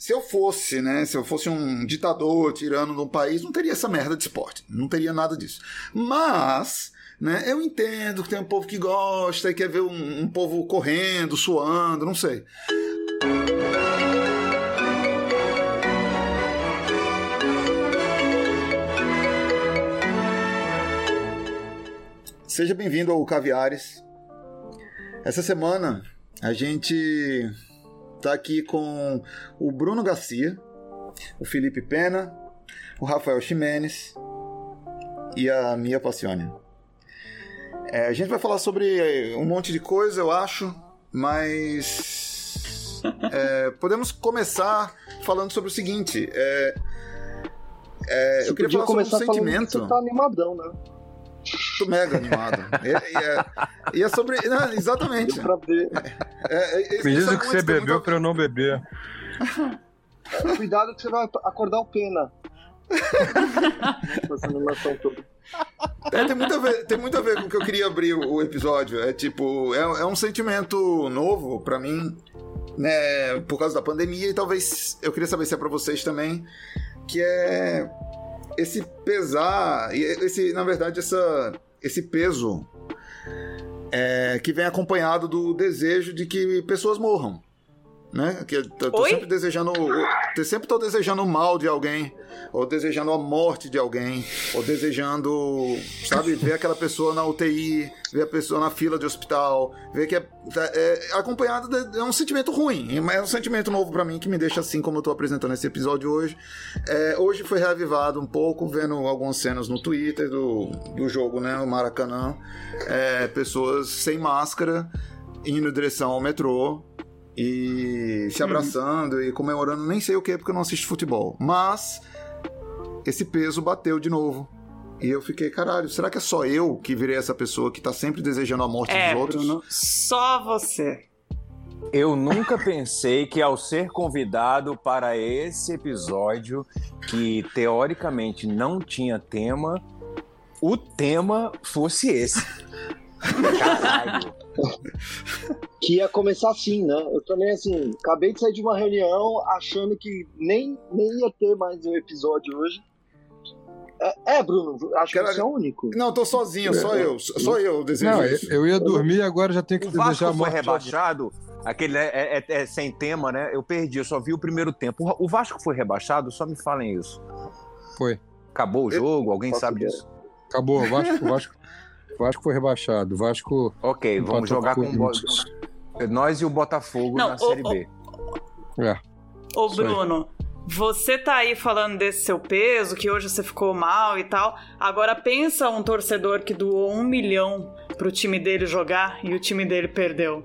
se eu fosse, né, se eu fosse um ditador tirando de um país, não teria essa merda de esporte, não teria nada disso. Mas, né, eu entendo que tem um povo que gosta e quer ver um, um povo correndo, suando, não sei. Seja bem-vindo ao Caviares. Essa semana a gente tá aqui com o Bruno Garcia, o Felipe Pena, o Rafael Ximenes e a Mia Passione. É, a gente vai falar sobre um monte de coisa, eu acho, mas é, podemos começar falando sobre o seguinte. É, é eu queria falar sobre um sentimento. você tá animadão, né? Tô mega animado. E, é, e é sobre. Não, exatamente. Deu pra ver. É, é, Me diz o que você bebeu muito... pra eu não beber. Cuidado que você vai acordar o pena. Essa animação toda. É, tem, muito a ver, tem muito a ver com o que eu queria abrir o, o episódio. É tipo, é, é um sentimento novo para mim, né? Por causa da pandemia, e talvez eu queria saber se é pra vocês também. Que é esse pesar, esse, na verdade, essa, esse peso é, que vem acompanhado do desejo de que pessoas morram né? Que eu tô sempre desejando, eu sempre tô desejando o mal de alguém, ou desejando a morte de alguém, ou desejando, sabe, ver aquela pessoa na UTI, ver a pessoa na fila de hospital, ver que é, é, é acompanhado de, é um sentimento ruim, mas é um sentimento novo para mim que me deixa assim como eu tô apresentando esse episódio hoje. É, hoje foi reavivado um pouco vendo algumas cenas no Twitter do, do jogo, né, o Maracanã, é, pessoas sem máscara indo em direção ao metrô e se abraçando uhum. e comemorando nem sei o que porque eu não assisto futebol. Mas esse peso bateu de novo. E eu fiquei, caralho, será que é só eu que virei essa pessoa que tá sempre desejando a morte é, dos outros? Bruno, só você. Eu nunca pensei que ao ser convidado para esse episódio, que teoricamente não tinha tema, o tema fosse esse. Caralho. que ia começar assim, né? Eu também, assim, acabei de sair de uma reunião achando que nem, nem ia ter mais um episódio hoje. É, é Bruno, acho que você é o único. Não, tô sozinho, só eu. Só eu desejo Não, isso. Eu ia dormir e agora já tenho que o desejar Vasco foi rebaixado, aquele é, é, é, é, sem tema, né? Eu perdi, eu só vi o primeiro tempo. O Vasco foi rebaixado? Só me falem isso. Foi. Acabou o jogo? Alguém sabe disso? Acabou. O Vasco, o Vasco Vasco foi rebaixado. O Vasco. Ok, vamos jogar com, com nós e o Botafogo Não, na Série B. É. Ô, Bruno, você tá aí falando desse seu peso, que hoje você ficou mal e tal. Agora pensa um torcedor que doou um milhão pro time dele jogar e o time dele perdeu.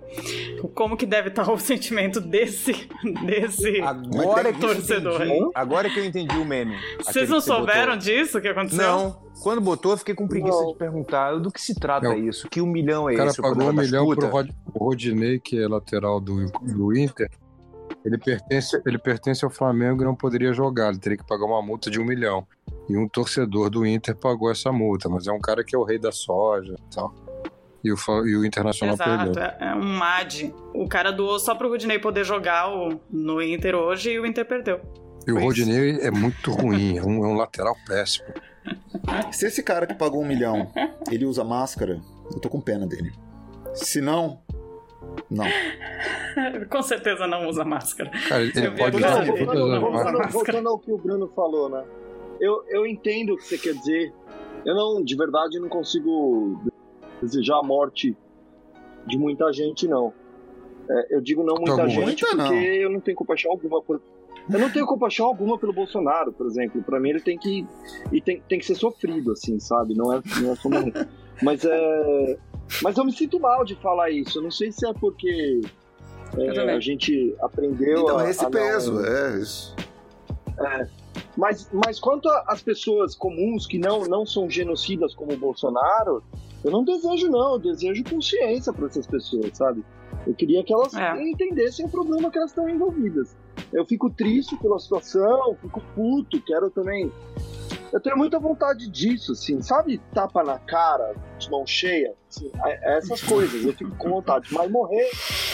Como que deve estar o sentimento desse, desse agora torcedor? Que agora que eu entendi o meme. Vocês não souberam botou. disso que aconteceu? Não. Quando botou, eu fiquei com preguiça não. de perguntar do que se trata não. isso. Que um milhão é esse? O cara pagou um milhão pro Rod Rodinei, que é lateral do, do Inter ele pertence, ele pertence ao Flamengo e não poderia jogar, ele teria que pagar uma multa de um milhão. E um torcedor do Inter pagou essa multa, mas é um cara que é o rei da soja e tal. E o, e o Internacional Exato, perdeu. É, é um MAD. O cara doou só pro Rodinei poder jogar o, no Inter hoje e o Inter perdeu. E o Rodinei é muito ruim, é um, é um lateral péssimo. Se esse cara que pagou um milhão, ele usa máscara, eu tô com pena dele. Se não, não. Com certeza não usa máscara. Cara, ele pode usar voltando, ao que o Bruno falou, né? Eu, eu entendo o que você quer dizer. Eu não, de verdade, não consigo desejar a morte de muita gente, não. É, eu digo não muita gente muita, porque não. eu não tenho compaixão alguma por. Eu não tenho compaixão alguma pelo Bolsonaro, por exemplo. Para mim ele tem que e tem, tem que ser sofrido, assim, sabe? Não é, não é só morrer. Mas é, mas eu me sinto mal de falar isso. Eu não sei se é porque é, a gente aprendeu então, a. esse a peso, não... é isso. É. Mas, mas quanto às pessoas comuns que não, não são genocidas como o Bolsonaro, eu não desejo, não. Eu desejo consciência para essas pessoas, sabe? Eu queria que elas é. entendessem o problema que elas estão envolvidas. Eu fico triste pela situação, fico puto, quero também eu tenho muita vontade disso, assim, sabe? Tapa na cara, de mão cheia, assim, é, é essas coisas, eu fico com vontade. Mas morrer,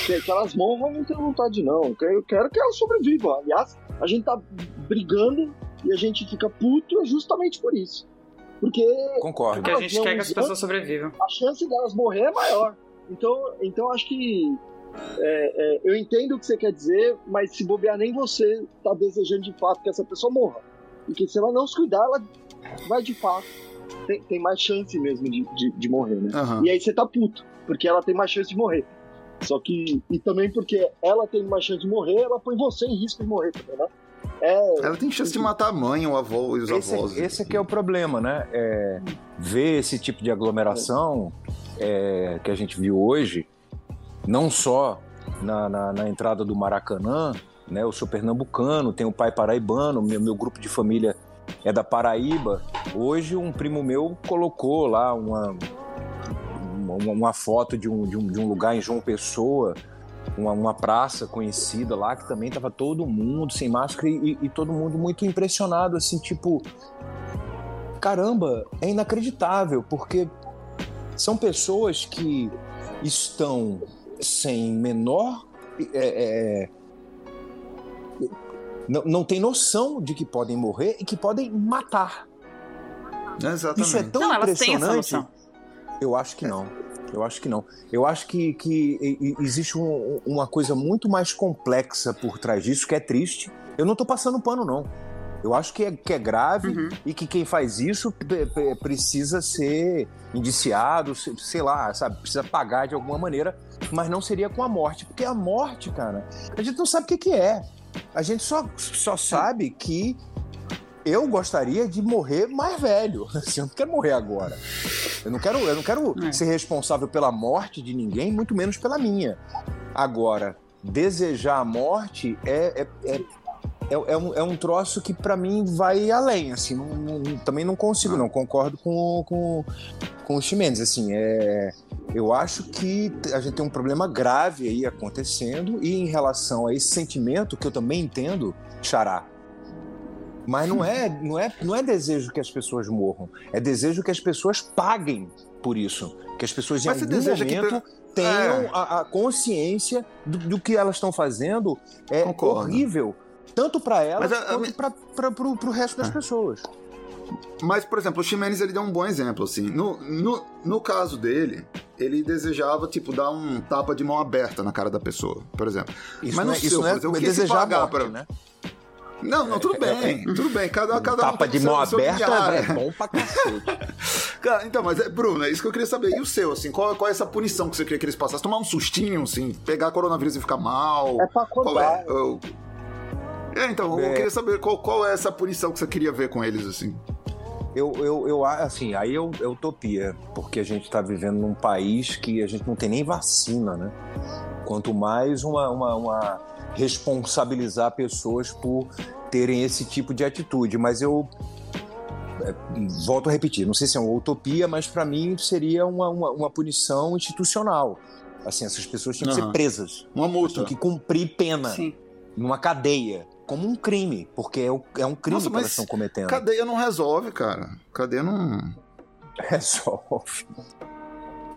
que, elas morram, não tenho vontade, não. Eu quero, que elas sobrevivam. Aliás, a gente tá brigando e a gente fica puto justamente por isso. Porque. Concordo. Porque a gente quer que as pessoas sobrevivam. A chance delas morrer é maior. Então, então acho que. É, é, eu entendo o que você quer dizer, mas se bobear, nem você tá desejando de fato que essa pessoa morra. Porque se ela não se cuidar, ela vai de fato. Tem, tem mais chance mesmo de, de, de morrer, né? Aham. E aí você tá puto, porque ela tem mais chance de morrer. Só que. E também porque ela tem mais chance de morrer, ela põe você em risco de morrer também, né? É, Ela tem chance de matar a mãe, o avô e os Esse, avós. esse aqui é o problema, né? É, ver esse tipo de aglomeração é, que a gente viu hoje, não só na, na- na entrada do Maracanã, né? Eu sou pernambucano, tenho pai paraibano, meu, meu grupo de família é da Paraíba. Hoje um primo meu colocou lá uma, uma, uma foto de um, de, um, de um lugar em João Pessoa, uma, uma praça conhecida lá, que também tava todo mundo sem máscara e, e todo mundo muito impressionado, assim, tipo. Caramba, é inacreditável, porque são pessoas que estão sem menor. é, é, não, não tem noção de que podem morrer e que podem matar. Exatamente. Isso é tão Não, elas têm essa impressionante. noção. Eu acho que não. Eu acho que não. Eu acho que, que existe um- uma coisa muito mais complexa por trás disso, que é triste. Eu não tô passando pano, não. Eu acho que é, que é grave Uhum. e que quem faz isso precisa ser indiciado, se- sei lá, sabe? Precisa pagar de alguma maneira, mas não seria com a morte. Porque a morte, cara, a gente não sabe o que, que é. A gente só, só sabe que eu gostaria de morrer mais velho. Assim, eu não quero morrer agora. Eu não quero, eu não quero É. ser responsável pela morte de ninguém, muito menos pela minha. Agora, desejar a morte é, é, é, é, é um, é um troço que pra mim vai além. Assim, não- não- também não consigo, não. Concordo com, com, com o Chimenez. Assim, é, eu acho que a gente tem um problema grave aí acontecendo e em relação a esse sentimento que eu também entendo, Xará. Mas não é, não, é, não é desejo que as pessoas morram, é desejo que as pessoas paguem por isso. Que as pessoas em Mas você algum que momento pe- tenham É. a, a consciência do, do que elas estão fazendo é Concordo. horrível, tanto para elas a- a quanto mi- para pro, pro resto das Ah. pessoas. Mas, por exemplo, o Ximenes ele deu um bom exemplo, assim. No, no, no caso dele, ele desejava, tipo, dar um tapa de mão aberta na cara da pessoa, por exemplo. Isso Mas não é, seu, isso não por é exemplo, o que se desejar a pagar morte, pra- né? Não, não, tudo bem, tudo bem. Cada, cada um Tapa de mão seu aberta limiar. é bom pra cacete. Cara, então, mas, é, Bruno, é isso que eu queria saber. E o seu, assim, qual, qual é essa punição que você queria que eles passassem? Tomar um sustinho, assim, pegar coronavírus e ficar mal? é pra Qual acordar. é? Eu- É, então, eu É. queria saber qual, qual é essa punição que você queria ver com eles, assim. Eu, eu, eu, assim, aí eu, é utopia, porque a gente está vivendo num país que a gente não tem nem vacina, né? Quanto mais uma, uma, uma responsabilizar pessoas por terem esse tipo de atitude. Mas eu é, volto a repetir, não sei se é uma utopia, mas para mim seria uma, uma, uma punição institucional. Assim, essas pessoas tinham que Aham. ser presas, Uma multa. tinham que cumprir pena Sim. numa cadeia, como um crime, porque é, é um crime Nossa, que elas estão cometendo. Cadeia não resolve, cara. Cadeia não. Resolve.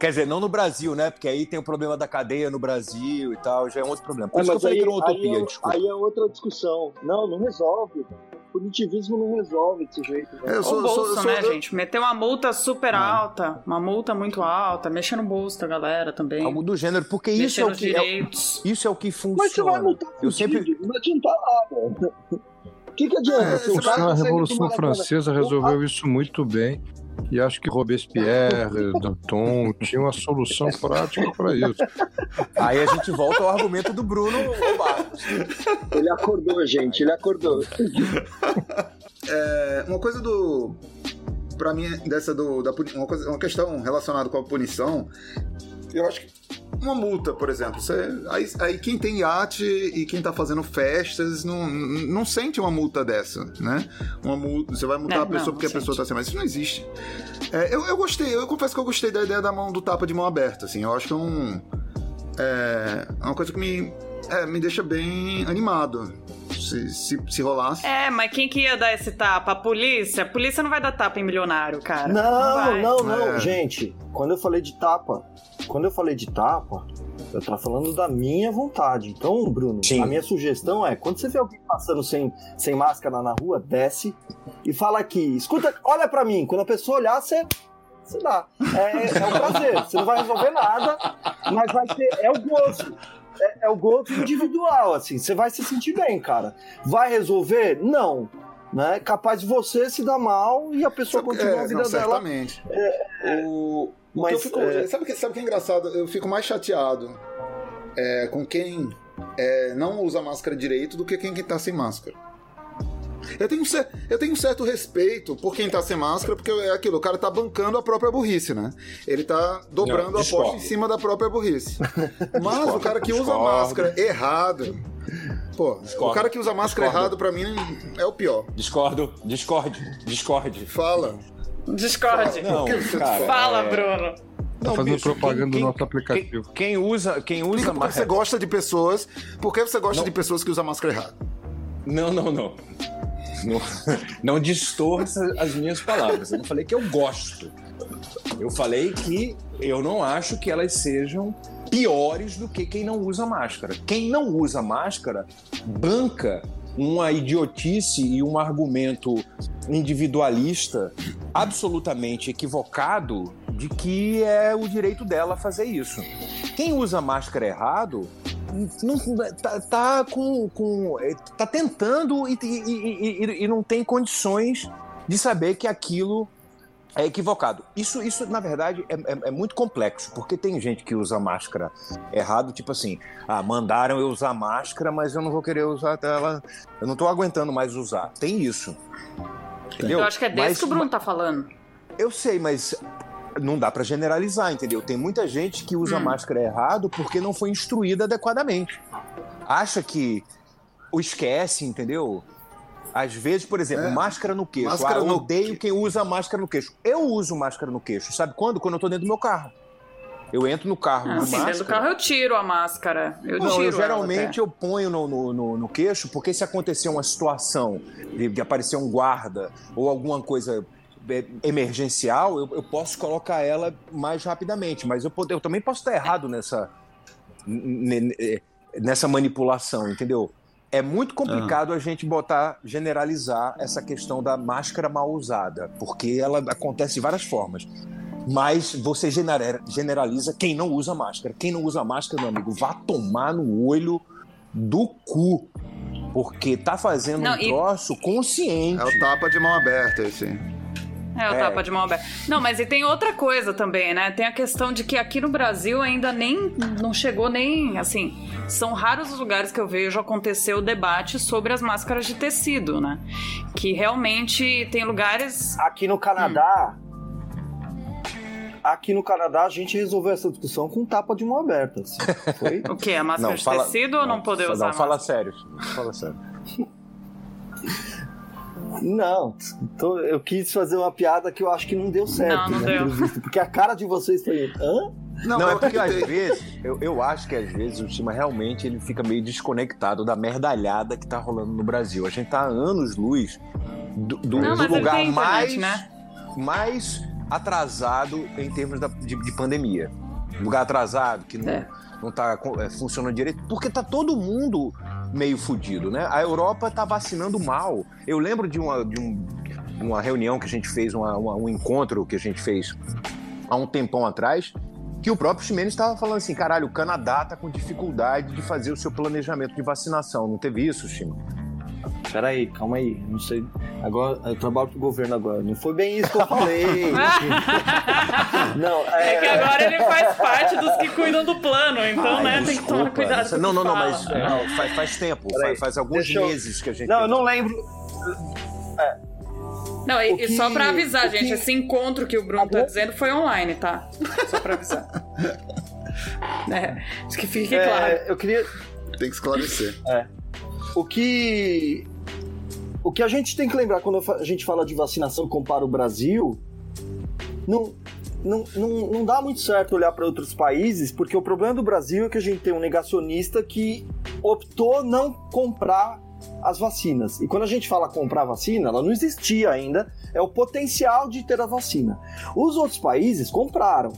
Quer dizer, não no Brasil, né? Porque aí tem o problema da cadeia no Brasil e tal, já é um outro problema. Por É, isso que eu mas falei aí, que era uma aí, utopia, é, desculpa. aí é outra discussão. Não, não resolve. O punitivismo não resolve desse jeito. né? Eu O sou- bolso, sou- né, sou- gente? Meter uma multa super Ah. alta, uma multa muito alta, mexa no bolso da galera também. Algo do gênero, porque isso Mexer é, o que, é, isso é o que funciona. Mas você vai multar Eu sempre- não adianta nada. O que, que adianta? É, A Revolução Francesa resolveu isso muito bem. E acho que Robespierre, Danton tinham a solução prática para isso. Aí a gente volta ao argumento do Bruno Barros. Ele acordou, gente, ele acordou. É, uma coisa do. Pra mim, dessa do. Da, uma, coisa, uma questão relacionada com a punição, eu acho que. Uma multa, por exemplo. Você, aí, aí quem tem iate e quem tá fazendo festas não, não sente uma multa dessa, né? Uma multa, você vai multar Não, a pessoa não, porque não a pessoa sente. tá sem mais. Isso não existe. É, eu, eu gostei, eu confesso que eu gostei da ideia da mão do tapa de mão aberta, assim. Eu acho que é um. É uma coisa que me, é, me deixa bem animado se, se, se rolasse. É, mas quem que ia dar esse tapa? A polícia? A polícia não vai dar tapa em milionário, cara. Não, não, não, não, é. gente. Quando eu falei de tapa, quando eu falei de tapa, eu tava falando da minha vontade. Então, Bruno, Sim. a minha sugestão é: quando você vê alguém passando sem, sem máscara na rua, desce e fala aqui, escuta, olha para mim. Quando a pessoa olhar, você você dá. É, é um prazer. Você não vai resolver nada, mas vai ser. É o gozo. É, é, o gozo individual, assim. Você vai se sentir bem, cara. Vai resolver? Não. Né? Capaz de você se dar mal e a pessoa continuar é, a vida não, dela. Certamente. É, o, mas, fico, é... sabe, que, sabe que é engraçado? Eu fico mais chateado é, com quem é, não usa máscara direito do que quem está sem máscara. Eu tenho, eu tenho um certo respeito por quem tá sem máscara, porque é aquilo, o cara tá bancando a própria burrice, né? Ele tá dobrando não, a aposta em cima da própria burrice. Mas discordo, o cara que discordo. usa máscara errado. Pô, discordo, o cara que usa máscara errado, pra mim, é o pior. Discordo, discorde, discorde. Fala. Discorde. Não, cara, Fala, é... Bruno. Tá fazendo bicho, propaganda quem, do nosso aplicativo. Quem, quem usa, quem usa máscara. Você gosta de pessoas. Por que você gosta não. de pessoas que usam máscara errado? Não, não, não. Não, não distorça as minhas palavras. Eu não falei que eu gosto. Eu falei que eu não acho que elas sejam piores do que quem não usa máscara. Quem não usa máscara banca uma idiotice e um argumento individualista absolutamente equivocado de que é o direito dela fazer isso. Quem usa máscara errado não, tá, tá com, com. É, tá tentando e, e, e, e não tem condições de saber que aquilo é equivocado. Isso, isso na verdade, é, é, é, muito complexo, porque tem gente que usa máscara errado, tipo assim, ah, mandaram eu usar máscara, mas eu não vou querer usar ela, eu não tô aguentando mais usar. Tem isso. Entendeu? Eu acho que é desse mas, que o Bruno tá falando. Eu sei, mas não dá para generalizar, entendeu? Tem muita gente que usa hum. máscara errado porque não foi instruída adequadamente. Acha que o esquece, entendeu? Às vezes, por exemplo, é. máscara no queixo. Máscara ah, eu no... odeio quem usa máscara no queixo. Eu uso máscara no queixo. Sabe quando? Quando eu tô dentro do meu carro. Eu entro no carro ah, sim, dentro do carro eu tiro a máscara. Eu não, tiro eu geralmente eu ponho no, no, no, no, queixo, porque se acontecer uma situação de, de aparecer um guarda ou alguma coisa emergencial, eu, eu, posso colocar ela mais rapidamente. Mas eu, eu também posso estar errado nessa, nessa manipulação, entendeu? É muito complicado ah. a gente botar, generalizar essa questão da máscara mal usada, porque ela acontece de várias formas. Mas você generaliza quem não usa máscara. Quem não usa máscara, meu amigo, vá tomar no olho do cu. Porque tá fazendo não, um troço consciente. É o tapa de mão aberta, esse. É, o é. tapa de mão aberta. Não, mas e tem outra coisa também, né? Tem a questão de que aqui no Brasil ainda nem não chegou nem assim. São raros os lugares que eu vejo acontecer o debate sobre as máscaras de tecido, né? Que realmente tem lugares. Aqui no Canadá. Hum. Aqui no Canadá a gente resolveu essa discussão com tapa de mão aberta. Assim. Foi? o quê? A máscara não, de fala... tecido ou não poder usar? Não, fala sério. Fala sério. Não, tô, eu quis fazer uma piada que eu acho que não deu certo. Não, não deu. Porque a cara de vocês foi. Hã? Não, não é porque às vezes, eu, eu acho que às vezes o time realmente ele fica meio desconectado da merdalhada que tá rolando no Brasil. A gente tá anos luz do, do, não, do lugar internet, mais, né? mais atrasado em termos da, de, de pandemia. Lugar atrasado, que não, é. não tá é, funcionando direito, porque tá todo mundo meio fudido, né? A Europa tá vacinando mal. Eu lembro de uma, de um, uma reunião que a gente fez, uma, uma, um encontro que a gente fez há um tempão atrás, que o próprio Ximenes estava falando assim, caralho, o Canadá tá com dificuldade de fazer o seu planejamento de vacinação. Não teve isso, Chimo? Peraí, calma aí, não sei. Agora, eu trabalho pro governo agora. Não foi bem isso que eu falei. não, é... é... que agora ele faz parte dos que cuidam do plano, então, Ai, né, desculpa. tem que tomar cuidado. Não, não, não, mas não, faz, faz tempo, faz, faz, alguns meses que a gente. Não, eu não lembro. É. Não, e, que, e, só pra avisar, gente, que... esse encontro que o Bruno tá dizendo foi online, tá? Só pra avisar. é, acho que fique é, claro. Eu queria. Tem que esclarecer. É. O que o que a gente tem que lembrar quando a gente fala de vacinação compara o Brasil, não, não, não, não dá muito certo olhar para outros países, porque o problema do Brasil é que a gente tem um negacionista que optou não comprar as vacinas. E quando a gente fala comprar vacina, ela não existia ainda, é o potencial de ter a vacina. Os outros países compraram.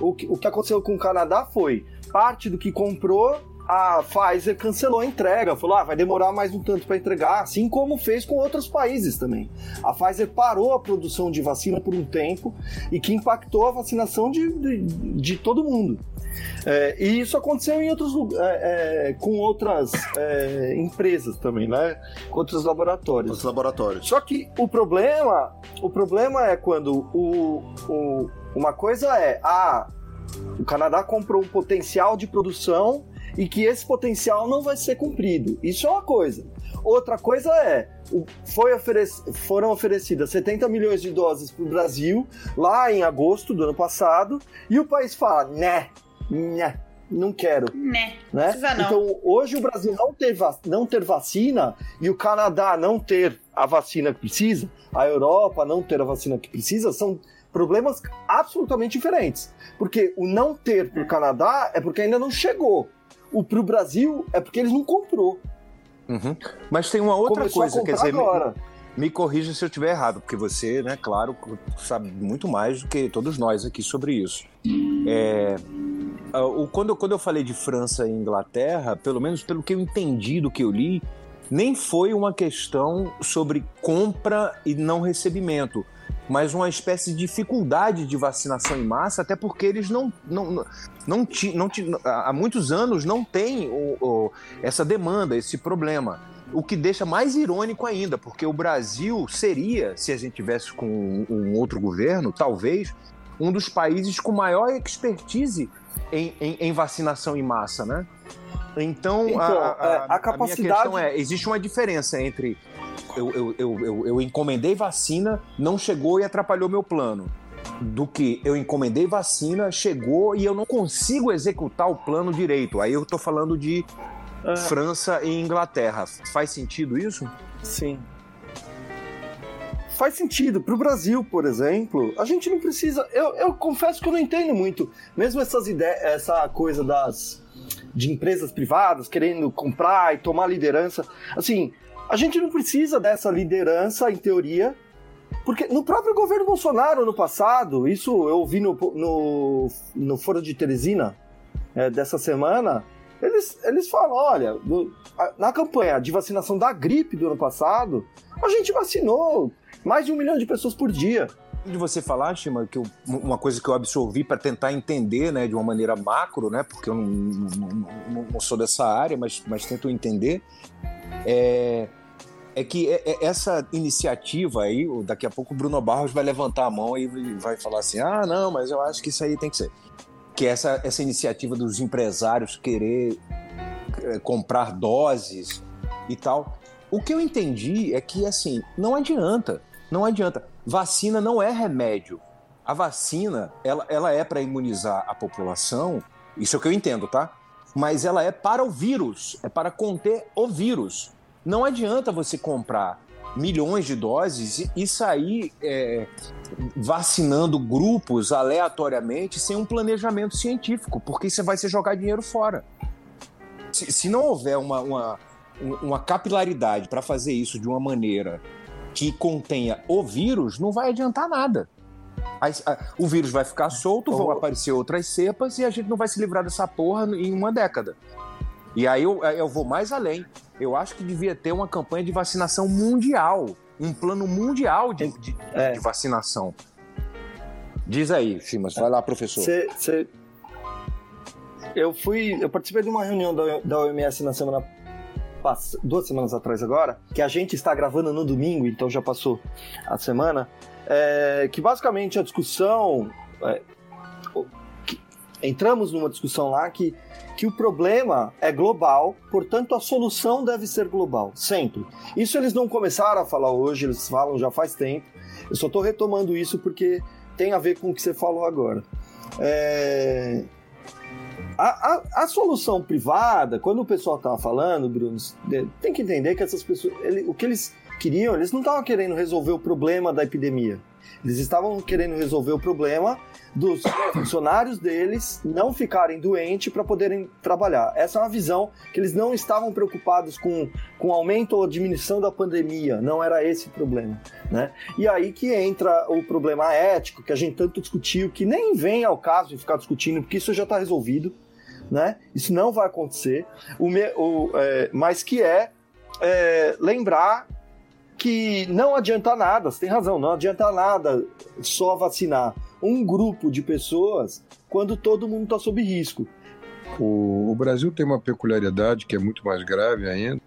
O que, o que aconteceu com o Canadá foi parte do que comprou a Pfizer cancelou a entrega, falou: ah, vai demorar mais um tanto para entregar, assim como fez com outros países também. A Pfizer parou a produção de vacina por um tempo e que impactou a vacinação de, de, de todo mundo. É, e isso aconteceu em outros é, é, com outras é, empresas também, né? Com outros laboratórios. Outros laboratórios. Só que o problema, o problema é quando o, o uma coisa é, ah, o Canadá comprou um potencial de produção e que esse potencial não vai ser cumprido. Isso é uma coisa. Outra coisa é, foi oferec foram oferecidas 70 milhões de doses para o Brasil, lá em agosto do ano passado, e o país fala, né, né, não quero. Né, né? não. Então, hoje o Brasil não ter, não ter vacina e o Canadá não ter a vacina que precisa, a Europa não ter a vacina que precisa, são problemas absolutamente diferentes. Porque o não ter para o Canadá é porque ainda não chegou. O pro Brasil é porque eles não comprou. Uhum. Mas tem uma outra Começou coisa, quer dizer, agora. Me, me corrija se eu estiver errado, porque você, né, claro, sabe muito mais do que todos nós aqui sobre isso. É, quando, quando eu falei de França e Inglaterra, pelo menos pelo que eu entendi do que eu li, nem foi uma questão sobre compra e não recebimento mas uma espécie de dificuldade de vacinação em massa, até porque eles não, não, não, não, não há muitos anos não têm o, o, essa demanda, esse problema. O que deixa mais irônico ainda, porque o Brasil seria, se a gente tivesse com um, um outro governo, talvez, um dos países com maior expertise em, em, em vacinação em massa, né? Então, então a, a, é, a, capacidade... a minha questão é, existe uma diferença entre eu, eu, eu, eu, eu encomendei vacina, não chegou e atrapalhou meu plano. Do que eu encomendei vacina, chegou e eu não consigo executar o plano direito. Aí eu tô falando de é. França e Inglaterra. Faz sentido isso? Sim. Faz sentido. Para o Brasil, por exemplo, a gente não precisa. Eu, eu confesso que eu não entendo muito. Mesmo essas ideias, essa coisa das de empresas privadas querendo comprar e tomar liderança. Assim, a gente não precisa dessa liderança, em teoria, porque no próprio governo Bolsonaro, no passado, isso eu ouvi no, no, no Foro de Teresina é, dessa semana, eles, eles falam: olha, no, na campanha de vacinação da gripe do ano passado, a gente vacinou mais de um milhão de pessoas por dia. De você falar, Shima, que eu, uma coisa que eu absorvi para tentar entender né, de uma maneira macro, né, porque eu não, não, não, sou dessa área, mas, mas tento entender, é, é que é, é, essa iniciativa aí, daqui a pouco o Bruno Barros vai levantar a mão e vai falar assim: ah, não, mas eu acho que isso aí tem que ser. Que essa, essa iniciativa dos empresários querer é, comprar doses e tal. O que eu entendi é que, assim, não adianta. Não adianta. Vacina não é remédio. A vacina, ela, ela é para imunizar a população, isso é o que eu entendo, tá? Mas ela é para o vírus, é para conter o vírus. Não adianta você comprar milhões de doses e sair é, vacinando grupos aleatoriamente sem um planejamento científico, porque você vai se jogar dinheiro fora. Se, se não houver uma, uma, uma capilaridade para fazer isso de uma maneira que contenha o vírus, não vai adiantar nada. O vírus vai ficar solto, vão aparecer outras cepas e a gente não vai se livrar dessa porra em uma década. E aí eu, eu vou mais além. Eu acho que devia ter uma campanha de vacinação mundial. Um plano mundial de, de, é. de vacinação. Diz aí, Simas. Vai lá, professor. Cê, cê... Eu fui. Eu participei de uma reunião da, da OMS na semana duas semanas atrás agora, que a gente está gravando no domingo, então já passou a semana, é, que basicamente a discussão. É, entramos numa discussão lá que que o problema é global, portanto a solução deve ser global, sempre. Isso eles não começaram a falar hoje, eles falam já faz tempo. Eu só estou retomando isso porque tem a ver com o que você falou agora. É... A, a, a, solução privada, quando o pessoal estava falando, Bruno, tem que entender que essas pessoas, ele, o que eles queriam, eles não estavam querendo resolver o problema da epidemia. Eles estavam querendo resolver o problema dos funcionários deles não ficarem doentes para poderem trabalhar. Essa é uma visão que eles não estavam preocupados com, com aumento ou diminuição da pandemia, não era esse o problema. Né? E aí que entra o problema ético, que a gente tanto discutiu, que nem vem ao caso de ficar discutindo, porque isso já está resolvido. Né? Isso não vai acontecer, o, me, o é, mas que é, é lembrar que não adianta nada, você tem razão, não adianta nada só vacinar um grupo de pessoas quando todo mundo está sob risco. O, o, Brasil tem uma peculiaridade que é muito mais grave ainda,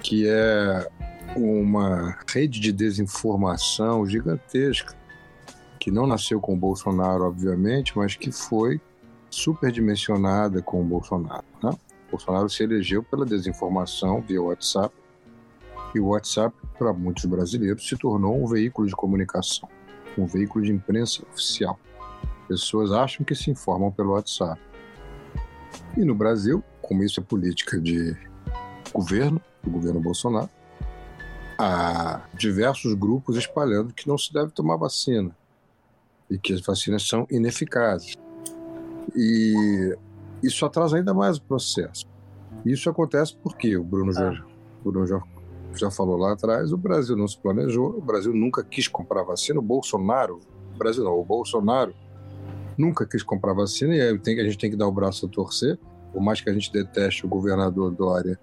que é uma rede de desinformação gigantesca, que não nasceu com o Bolsonaro, obviamente, mas que foi superdimensionada com o Bolsonaro. Né? O Bolsonaro se elegeu pela desinformação via WhatsApp, e o WhatsApp, para muitos brasileiros, se tornou um veículo de comunicação um veículo de imprensa oficial. Pessoas acham que se informam pelo WhatsApp. E no Brasil, como isso é política de governo, do governo Bolsonaro, há diversos grupos espalhando que não se deve tomar vacina e que as vacinas são ineficazes. E isso atrasa ainda mais o processo. Isso acontece porque o Bruno, ah. o Bruno já já falou lá atrás, o Brasil não se planejou, o Brasil nunca quis comprar vacina, o Bolsonaro, o Brasil não, o Bolsonaro nunca quis comprar vacina e a gente tem que dar o braço a torcer, por mais que a gente deteste o governador Dória,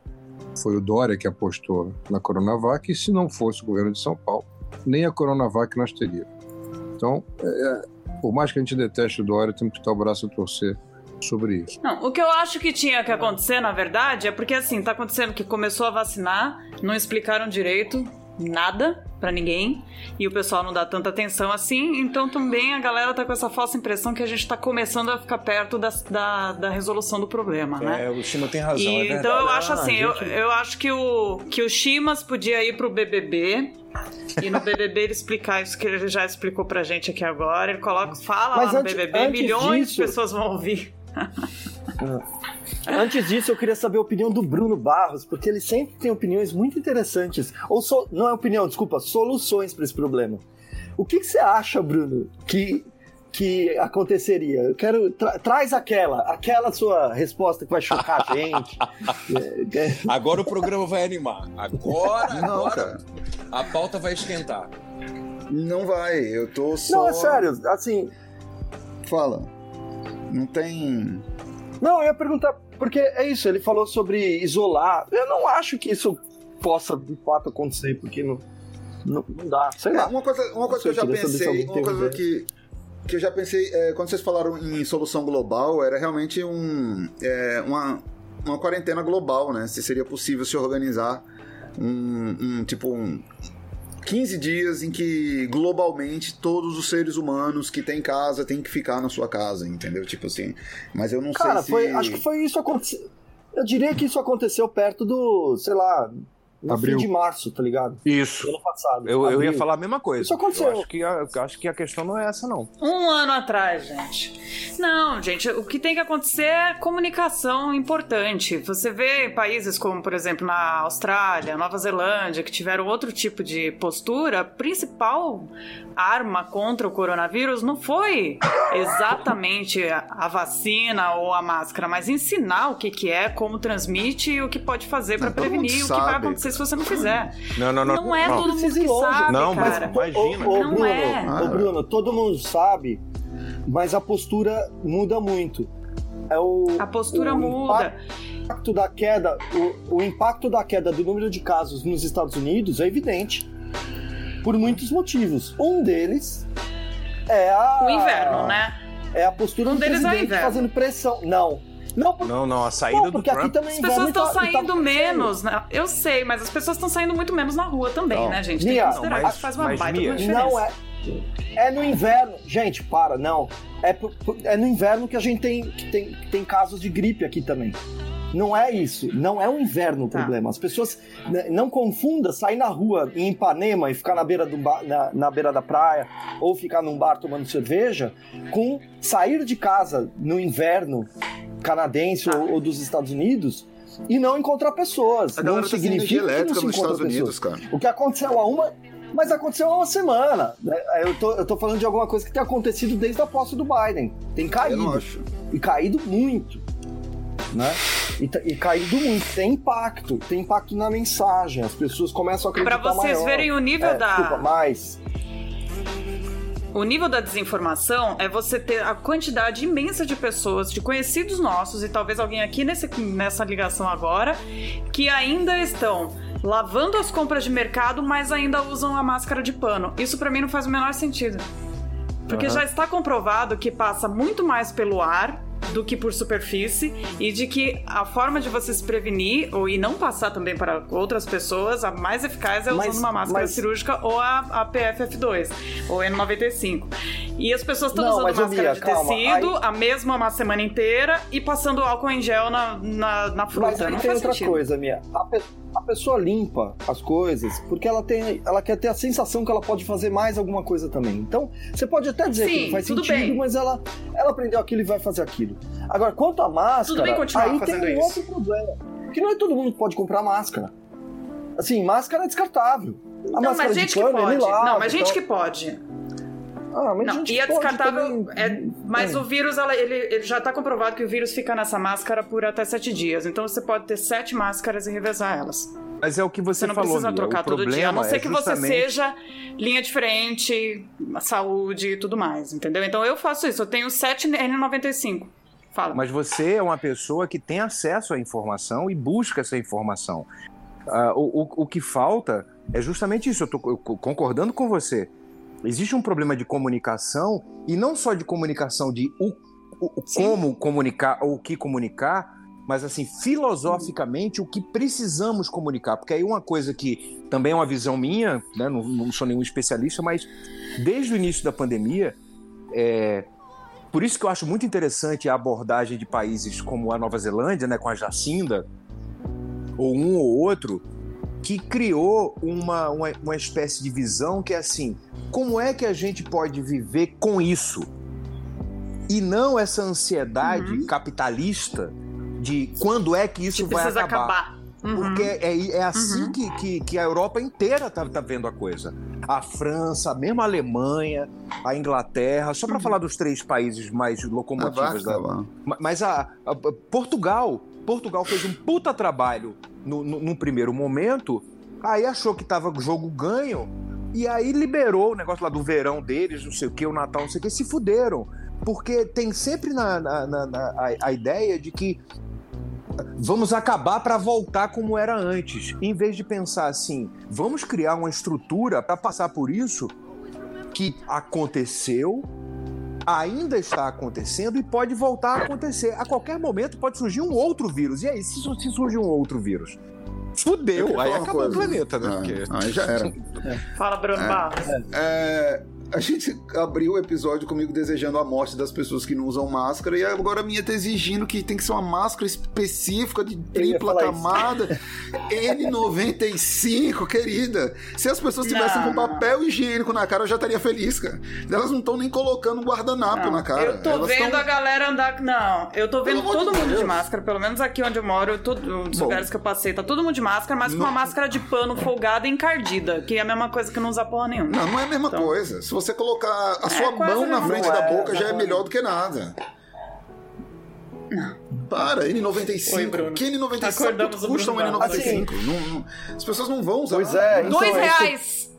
foi o Dória que apostou na Coronavac e se não fosse o governo de São Paulo, nem a Coronavac nós teríamos. Então, é, é, por mais que a gente deteste o Dória, temos que dar o braço a torcer sobre isso. Não, o que eu acho que tinha que acontecer, na verdade, é porque assim, tá acontecendo que começou a vacinar, não explicaram direito nada para ninguém e o pessoal não dá tanta atenção assim, então também a galera tá com essa falsa impressão que a gente tá começando a ficar perto da, da, da resolução do problema, né? É, o Chima tem razão. E, é então eu acho assim, ah, eu, eu acho que o, que o Chimas podia ir pro BBB e no BBB ele explicar isso que ele já explicou pra gente aqui agora. Ele coloca, fala Mas lá no BBB, milhões disso... de pessoas vão ouvir. Antes disso, eu queria saber a opinião do Bruno Barros, porque ele sempre tem opiniões muito interessantes. Ou so... não é opinião, desculpa, soluções para esse problema. O que, que, você acha, Bruno, que, que aconteceria? Eu quero. Tra... traz aquela, aquela sua resposta que vai chocar a gente. Agora o programa vai animar. Agora, não, agora cara. a pauta vai esquentar. Não vai, eu tô só. Não, é sério, assim. Fala. Não tem. Não, eu ia perguntar, porque é isso, ele falou sobre isolar. Eu não acho que isso possa de fato acontecer, porque não, não, não dá. Sei é, lá. Uma coisa, uma coisa que eu já pensei, uma coisa que, que eu já pensei, é, quando vocês falaram em solução global, era realmente um, é, uma, uma quarentena global, né? Se seria possível se organizar um, um tipo um 15 dias em que globalmente todos os seres humanos que têm casa têm que ficar na sua casa, entendeu? Tipo assim. Mas eu não Cara, sei foi, acho que foi isso aconteceu. Eu diria que isso aconteceu perto do, sei lá, no Abril. fim de março, tá ligado? Isso. Ano passado. Eu, eu ia falar a mesma coisa. Isso aconteceu. Eu acho que a, acho que a questão não é essa, não. Um ano atrás, gente. Não, gente, o que tem que acontecer é comunicação importante. Você vê países como, por exemplo, na Austrália, Nova Zelândia, que tiveram outro tipo de postura, a principal arma contra o coronavírus não foi exatamente a vacina ou a máscara, mas ensinar o que, que é, como transmite e o que pode fazer para prevenir o que vai acontecer se você não fizer. Não, não, não. Não é não. todo mundo que sabe, Não, cara. mas imagina. Ô, ô, não Bruno, é. Ô, Bruno, todo mundo sabe, mas a postura muda muito. É o, a postura o muda. Impacto da queda, o, o impacto da queda do número de casos nos Estados Unidos é evidente. Por muitos motivos. Um deles é a. O inverno, né? É a postura um do deles presidente é fazendo pressão. Não, não, não, não, a saída não, do Trump... As pessoas estão saindo tá menos, né? Eu sei, mas as pessoas estão saindo muito menos na rua também, não. né, gente? Tem Mia, que considerar que isso faz uma baita Mia, diferença. Não é... É no inverno. Gente, para, não. É, é no inverno que a gente tem, que tem, que tem casos de gripe aqui também. Não é isso. Não é o inverno o tá. problema. As pessoas né, não confunda sair na rua em Ipanema e ficar na beira, do na, na beira da praia ou ficar num bar tomando cerveja com sair de casa no inverno canadense ou, ou, dos Estados Unidos e não encontrar pessoas. não significa que não se encontra pessoas. Unidos, o que aconteceu há uma Mas aconteceu há uma semana. Né? Eu, tô, eu tô falando de alguma coisa que tem acontecido desde a posse do Biden. Tem caído. E caído muito. Né? E, e caído muito. Tem impacto. Tem impacto na mensagem. As pessoas começam a acreditar Pra vocês maior. verem o nível é, da. Desculpa, mais. O nível da desinformação é você ter a quantidade imensa de pessoas, de conhecidos nossos, e talvez alguém aqui nesse, nessa ligação agora, que ainda estão lavando as compras de mercado, mas ainda usam a máscara de pano. Isso para mim não faz o menor sentido. Porque uhum. já está comprovado que passa muito mais pelo ar do que por superfície e de que a forma de você se prevenir ou e não passar também para outras pessoas, a mais eficaz é usando mas, uma máscara mas... cirúrgica ou a, a PFF2 ou N95. E as pessoas estão usando máscara Mia, de calma, tecido aí... a mesma uma semana inteira e passando álcool em gel na, na, na fruta. Mas aí não tem outra sentido. coisa, Mia. A, pe a pessoa limpa as coisas porque ela tem, ela quer ter a sensação que ela pode fazer mais alguma coisa também. Então, você pode até dizer Sim, que não faz sentido, bem. mas ela, ela aprendeu aquilo e vai fazer aquilo. Agora, quanto à máscara, aí tem um isso. outro problema. Que não é todo mundo que pode comprar máscara. Assim, máscara é descartável. A não, mas gente pano, que pode. Lava, não, mas gente que pode. Ah, mas não, e é descartável, também... é, mas é. o vírus, ela, ele, ele, já está comprovado que o vírus fica nessa máscara por até sete dias. Então você pode ter sete máscaras e revezar elas. Mas é o que você, você não falou, precisa trocar todo dia, a não ser é que justamente... você seja linha diferente, saúde e tudo mais, entendeu? Então eu faço isso, eu tenho sete N95. Fala. Mas você é uma pessoa que tem acesso à informação e busca essa informação. Uh, o, o, o, que falta é justamente isso. Eu estou concordando com você. Existe um problema de comunicação e não só de comunicação de o, o como comunicar ou o que comunicar, mas assim filosoficamente o que precisamos comunicar. Porque aí uma coisa que também é uma visão minha, né, não, não sou nenhum especialista, mas desde o início da pandemia é, por isso que eu acho muito interessante a abordagem de países como a Nova Zelândia, né, com a Jacinda, ou um ou outro, que criou uma, uma, uma espécie de visão que é assim: como é que a gente pode viver com isso? E não essa ansiedade uhum. capitalista de quando é que isso que vai acabar. acabar. Uhum. Porque é, é assim uhum. que, que, que, a Europa inteira tá, tá vendo a coisa. A França, mesmo a Alemanha, a Inglaterra, só para uhum. falar dos três países mais locomotivos da. Mas a, a, Portugal. Portugal fez um puta trabalho no, no primeiro momento, aí achou que tava jogo ganho, e aí liberou o negócio lá do verão deles, não sei o que, o Natal, não sei o que, se fuderam. Porque tem sempre na, na, na, na a, a ideia de que vamos acabar para voltar como era antes. Em vez de pensar assim, vamos criar uma estrutura para passar por isso que aconteceu, ainda está acontecendo e pode voltar a acontecer. A qualquer momento pode surgir um outro vírus. E aí, se, se surgir um outro vírus? Fudeu, aí acabou coisa. o planeta, né? Ah, Porque... Aí já era. Fala, Bruno é, Barros. É, a gente abriu o episódio comigo desejando a morte das pessoas que não usam máscara e agora a minha tá exigindo que tem que ser uma máscara específica de tripla camada N95, querida. Se as pessoas tivessem com papel higiênico na cara, eu já estaria feliz, cara. Elas não estão nem colocando um guardanapo não, na cara. Eu tô Elas vendo tão... a galera andar. Não, eu tô vendo todo mundo Deus. de máscara, pelo menos aqui onde eu moro, todo, os Bom, lugares que eu passei, tá todo mundo de máscara, mas com uma máscara de pano folgada e encardida, que é a mesma coisa que não usa porra nenhuma. Não, não é a mesma então... coisa. Você colocar a é, sua mão na frente da boca, já é melhor do que nada. Não. Para, N95. Oi, Bruno. Que N95? Quanto custa um N95? Assim, não, não, as pessoas não vão usar. Pois é. Então Dois reais.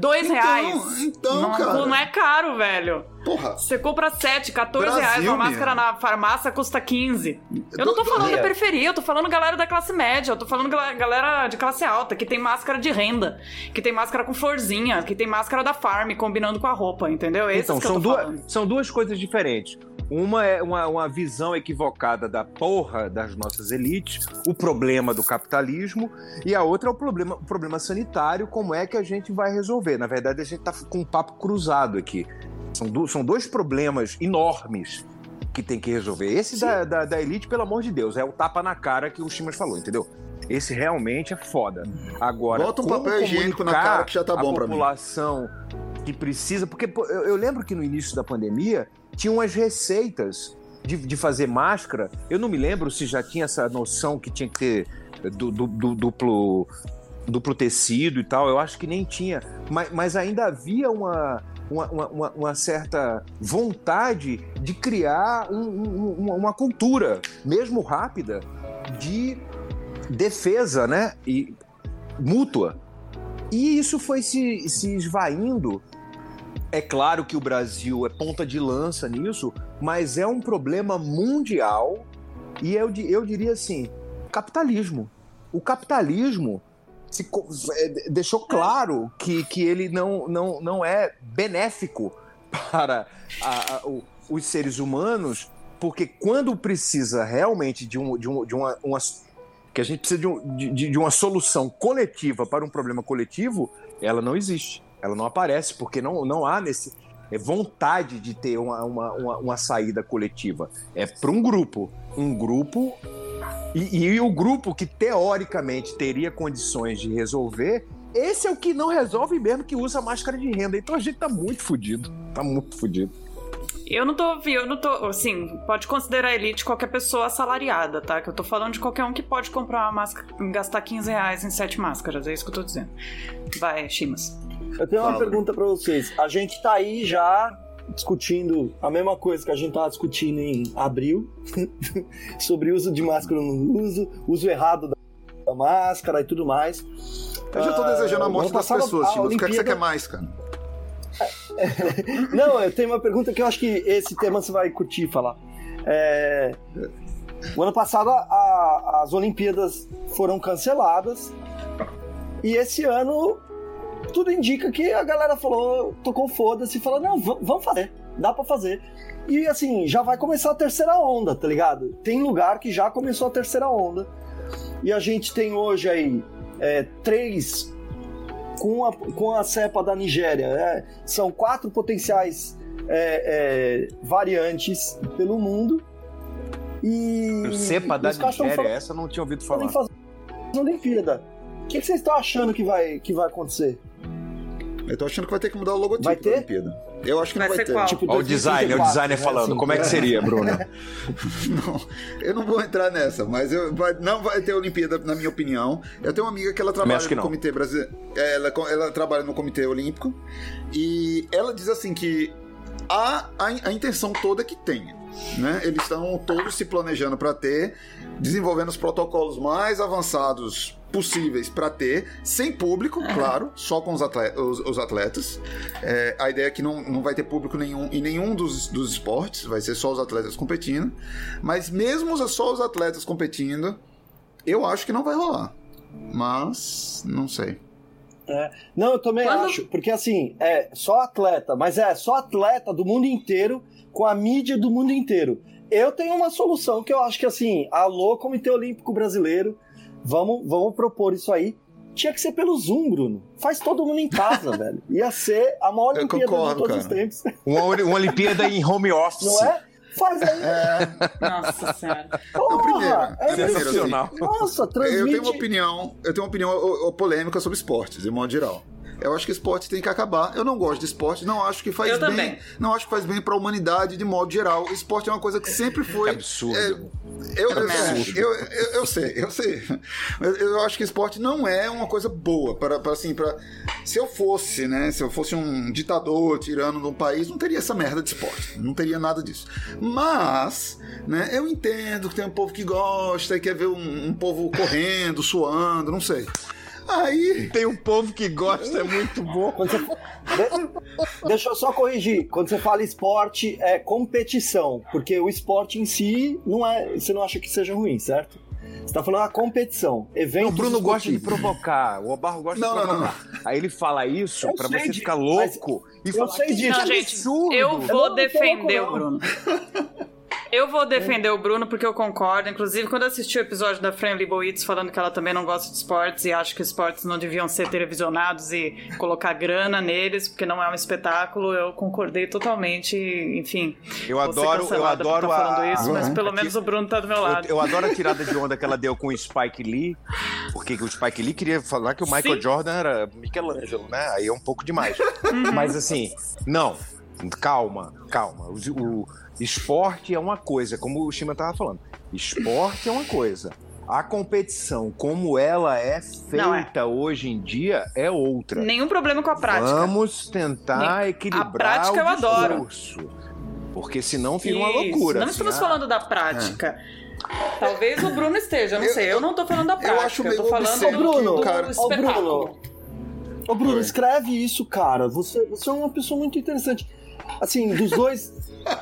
Dois então, reais. Então, não, cara. Não é caro, velho. Porra. Você compra 7, 14 Brasil, reais. Uma máscara na farmácia custa 15. Eu do, não tô falando da periferia, eu tô falando galera da classe média. Eu tô falando galera de classe alta, que tem máscara de renda, que tem máscara com florzinha, que tem máscara da farm combinando com a roupa, entendeu? Esses então, são, duas, são duas coisas diferentes. Uma é uma, uma visão equivocada da porra das nossas elites, o problema do capitalismo, e a outra é o problema, o problema sanitário, como é que a gente vai resolver. Na verdade, a gente está com um papo cruzado aqui. São, do, são dois problemas enormes que tem que resolver. Esse da, da, da, elite, pelo amor de Deus, é o tapa na cara que o Chimas falou, entendeu? Esse realmente é foda. Agora, bota um papel higiênico na cara que já tá bom para mim. A população que precisa, porque eu, eu lembro que no início da pandemia tinha umas receitas de, de fazer máscara. Eu não me lembro se já tinha essa noção que tinha que ter duplo duplo tecido e tal, eu acho que nem tinha, mas, mas ainda havia uma, uma, uma, uma, certa vontade de criar um, um, uma cultura, mesmo rápida, de defesa né? e mútua. E isso foi se, se esvaindo. É claro que o Brasil é ponta de lança nisso, mas é um problema mundial e eu, eu diria assim: capitalismo. O capitalismo é, deixou claro que, que ele não, não, não é benéfico para a, a, os seres humanos, porque quando precisa realmente de, um, de, um, de uma, uma que a gente precisa de, um, de, de, uma solução coletiva para um problema coletivo, ela não existe. Ela não aparece, porque não, não há nesse, é vontade de ter uma, uma, uma, uma saída coletiva. É para um grupo. Um grupo. E, e o grupo que teoricamente teria condições de resolver esse é o que não resolve mesmo que usa máscara de renda. Então a gente tá muito fudido. Tá muito fudido. Eu não tô, eu não tô, assim, pode considerar elite qualquer pessoa assalariada, tá? Que eu tô falando de qualquer um que pode comprar uma máscara, gastar 15 reais em sete máscaras, é isso que eu tô dizendo. Vai, Chimas. Eu tenho uma Fala. pergunta para vocês. A gente tá aí já discutindo a mesma coisa que a gente tava discutindo em abril, sobre uso de máscara no uso, uso errado da máscara e tudo mais. Eu já tô desejando a ah, morte das pessoas, Chimas. O que, é que você quer mais, cara? Não, eu tenho uma pergunta que eu acho que esse tema você vai curtir falar. É... O ano passado a, as Olimpíadas foram canceladas e esse ano tudo indica que a galera falou, tocou foda-se e falou: não, vamos fazer, dá para fazer. E assim, já vai começar a terceira onda, tá ligado? Tem lugar que já começou a terceira onda. E a gente tem hoje aí é, três com a, com a cepa da Nigéria. É, são quatro potenciais é, é, variantes pelo mundo. E. cepa da Nigéria, falando, essa eu não tinha ouvido falar. Fazer Olimpíada. O que, que vocês estão achando que vai, que vai acontecer? Eu tô achando que vai ter que mudar o logotipo vai ter? da Olimpíada. Eu acho que vai não vai ter. Qual? Tipo, Olha o design, o designer né? falando. Assim, Como é que seria, Bruno? não, eu não vou entrar nessa, mas eu, vai, não vai ter Olimpíada, na minha opinião. Eu tenho uma amiga que ela trabalha no não. Comitê Brasileiro. É, ela, ela trabalha no Comitê Olímpico. E ela diz assim que a, a, a intenção toda que tenha. Né? Eles estão todos se planejando para ter, desenvolvendo os protocolos mais avançados possíveis para ter, sem público, claro, só com os atletas. Os, os atletas. É, a ideia é que não, não vai ter público nenhum em nenhum dos, dos esportes, vai ser só os atletas competindo. Mas mesmo só os atletas competindo, eu acho que não vai rolar. Mas não sei. É, não, eu também Quando... acho, porque assim, é só atleta, mas é só atleta do mundo inteiro com a mídia do mundo inteiro. Eu tenho uma solução que eu acho que assim, alô Comitê Olímpico Brasileiro, Vamos, vamos propor isso aí. Tinha que ser pelo Zoom, Bruno. Faz todo mundo em casa, velho. Ia ser a maior Olimpíada concordo, de todos cara. os tempos. Uma, uma Olimpíada em home office. Não é? Faz aí. É... Nossa senhora. Porra, primeiro, é sensacional. Nossa, transmite... Eu tenho uma opinião, eu tenho uma opinião polêmica sobre esportes, de modo geral. Eu acho que esporte tem que acabar. Eu não gosto de esporte, não acho que faz eu bem. Também. Não acho que faz bem para a humanidade de modo geral. Esporte é uma coisa que sempre foi. É absurdo. É, eu, é absurdo. Eu, eu, eu, sei, eu sei. Mas eu acho que esporte não é uma coisa boa para assim para se eu fosse, né, se eu fosse um ditador tirando de um país, não teria essa merda de esporte. Não teria nada disso. Mas, né, eu entendo que tem um povo que gosta e quer ver um, um povo correndo, suando, não sei. Aí. Tem um povo que gosta, é muito bom. Você... Deixa eu só corrigir. Quando você fala esporte, é competição. Porque o esporte em si não é. Você não acha que seja ruim, certo? Você tá falando a competição, evento. O Bruno gosta de provocar, o Obarro gosta não, de provocar. Não, não, Aí ele fala isso para você ficar louco e falar que disso. Não, gente, absurdo. Eu vou defender o Bruno. Eu vou defender é. o Bruno porque eu concordo. Inclusive, quando eu assisti o episódio da Friendly Boits falando que ela também não gosta de esportes e acha que esportes não deviam ser televisionados e colocar grana neles, porque não é um espetáculo, eu concordei totalmente. Enfim. Eu adoro, eu adoro tá falando isso, mas pelo menos o Bruno tá do meu lado. Eu, eu, adoro a tirada de onda que ela deu com o Spike Lee, porque o Spike Lee queria falar que o Michael Sim. Jordan era Michelangelo, né? Aí é um pouco demais. Uhum. mas assim, não. Calma, calma. o, o Esporte é uma coisa, como o Shima estava falando. Esporte é uma coisa. A competição, como ela é feita é. hoje em dia, é outra. Nenhum problema com a prática. Vamos tentar Nem... equilibrar a prática o eu adoro. Porque senão fica uma loucura. Não assim, estamos ah. falando da prática. É. Talvez o Bruno esteja, não eu, sei. Eu não tô falando da prática. Eu acho meio eu tô falando do, Bruno, do, cara. Ô, Bruno, Ô, Bruno, escreve isso, cara. Você, você é uma pessoa muito interessante. Assim, dos dois,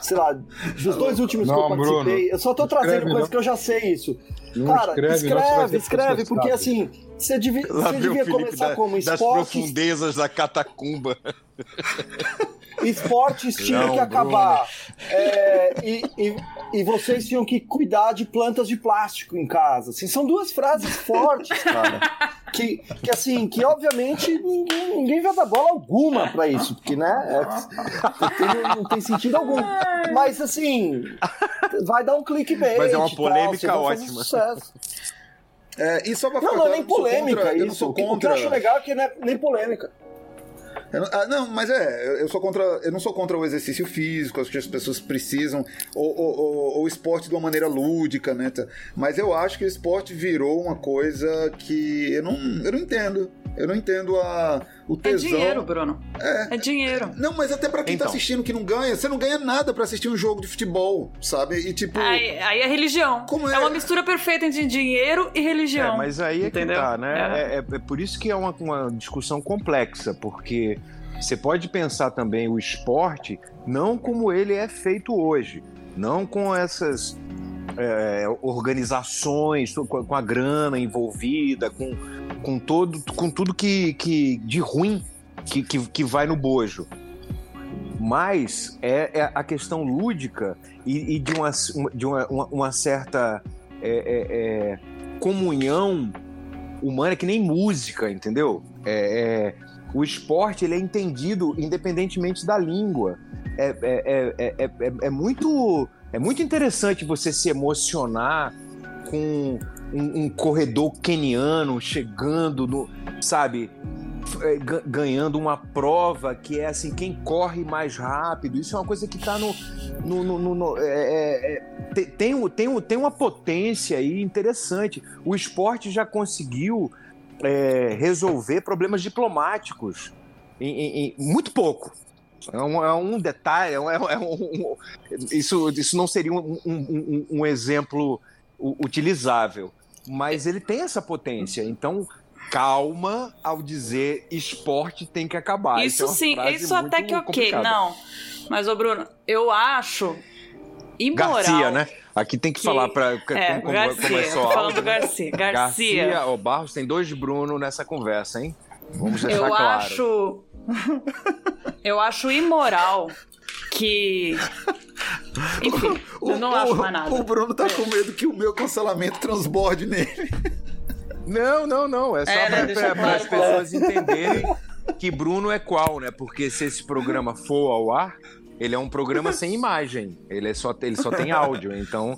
sei lá, dos dois últimos não, que eu participei, Bruno, eu só tô trazendo coisas não. que eu já sei isso. Não cara, escreve, escreve, escreve porque assim, você devia, você devia começar da, como esporte. Das profundezas da catacumba. Esportes tinham que acabar. É, e, e, e, vocês tinham que cuidar de plantas de plástico em casa. Assim, são duas frases fortes, cara. Que, que assim, que obviamente ninguém, ninguém vai dar bola alguma para isso, porque, né? É, não, não tem sentido algum. Mas assim, vai dar um clickbait. Mas é uma polêmica tal, ótima. É, e só pra não, não é nem polêmica contra, isso. Eu não sou contra. O que eu acho legal é que não é nem polêmica. Não, ah, não, mas é, eu sou contra. Eu não sou contra o exercício físico, acho que as pessoas precisam, ou, ou, ou, ou o esporte de uma maneira lúdica, né? Tá? Mas eu acho que o esporte virou uma coisa que eu não, eu não entendo. Eu não entendo a, o é tesão. É dinheiro, Bruno. É, é dinheiro. Não, mas até para quem tá então. tá assistindo que não ganha, você não ganha nada para assistir um jogo de futebol, sabe? E tipo. Aí, aí é religião. Como é? é uma mistura perfeita entre dinheiro e religião. É, mas aí é Entendeu? que tá, né? É. é. É, por isso que é uma, uma discussão complexa, porque você pode pensar também o esporte não como ele é feito hoje, não com essas é, organizações, com a grana envolvida, com, com, todo, com tudo que, que de ruim que, que, que vai no bojo. Mas é, é a questão lúdica e, e, de, uma, de uma, uma, uma certa é, é, é comunhão humana que nem música, entendeu? É, o esporte ele é entendido independentemente da língua. É, é, é, é, é, é muito, é muito interessante você se emocionar com um, um corredor keniano chegando no, sabe, é, ganhando uma prova que é assim quem corre mais rápido isso é uma coisa que está no, no, no, no é, é, é tem, tem, tem uma potência aí interessante o esporte já conseguiu é, resolver problemas diplomáticos em, em, em muito pouco. É um, é um detalhe, é um, é um, isso, isso não seria um, exemplo utilizável, mas ele tem essa potência. Então, calma ao dizer esporte tem que acabar. Isso, isso é sim, isso até que ok, não. Mas, ô Bruno, eu acho imoral. Garcia, né? Aqui tem que, que... falar para é, como, Garcia, como tô falando do Garcia. Garcia. Garcia, o Barros tem dois de Bruno nessa conversa, hein? Vamos deixar eu claro. Acho... eu acho imoral que. Enfim, o, eu não o, acho mais nada. O Bruno tá com medo que o meu cancelamento transborde nele. Não, não, não. É só é, né? para as pessoas entenderem que Bruno é qual, né? Porque se esse programa for ao ar, ele é um programa sem imagem. Ele, é só, ele só tem áudio, então.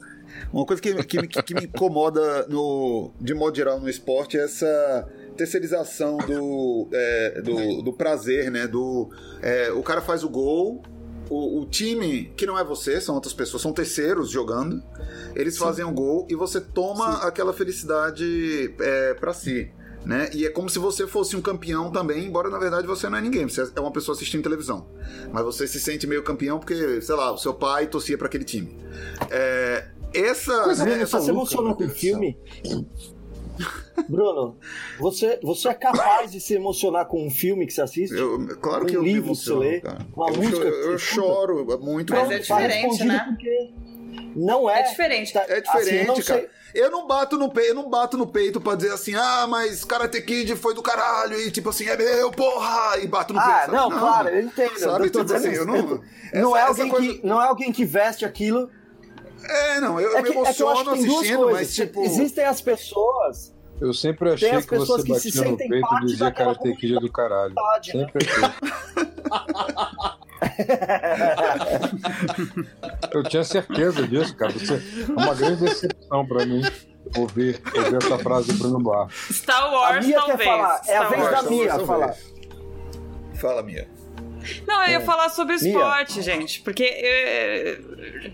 Uma coisa que, que, que me incomoda no, de modo geral no esporte é essa terceirização do, é, do, do, prazer, né? Do, é, o cara faz o gol, o, o, time, que não é você, são outras pessoas, são terceiros jogando, eles Sim. fazem o gol e você toma Sim. aquela felicidade é, para si né? E é como se você fosse um campeão também, embora na verdade você não é ninguém, você é uma pessoa assistindo televisão. Mas você se sente meio campeão porque, sei lá, o seu pai torcia para aquele time. É, essa. Né, essa você emocionou com o filme? Bruno, você, você é capaz de se emocionar com um filme que você assiste? Eu, claro que um eu livro me emociono, que você lê, cara. uma eu música. Eu, eu choro muito. Mas é diferente, né? Não é. É diferente. Tá, é diferente, assim, cara. Sei... Eu não bato no peito, eu não bato no peito pra dizer assim, ah, mas Karate Kid foi do caralho, e tipo assim, é meu, porra, e bato no ah, peito. Não, não, claro, eu entendo. Sabe, eu tipo assim, eu não. Não, essa, é alguém coisa... que, não é alguém que veste aquilo. É, não, eu, é que, me emociono é assistindo, mas tipo. Existem as pessoas. Eu sempre achei que você que batia no peito e dizia Karate Kid do caralho. Né? Sempre achei. Eu tinha certeza disso, cara. Você é uma grande decepção pra mim ouvir, ouvir essa frase do Bruno Bar. Star Wars, a Mia talvez. Quer falar. É a vez Wars, da Mia falar. Fala, Mia. Não, eu ia é. falar sobre esporte, Mia. gente, porque é,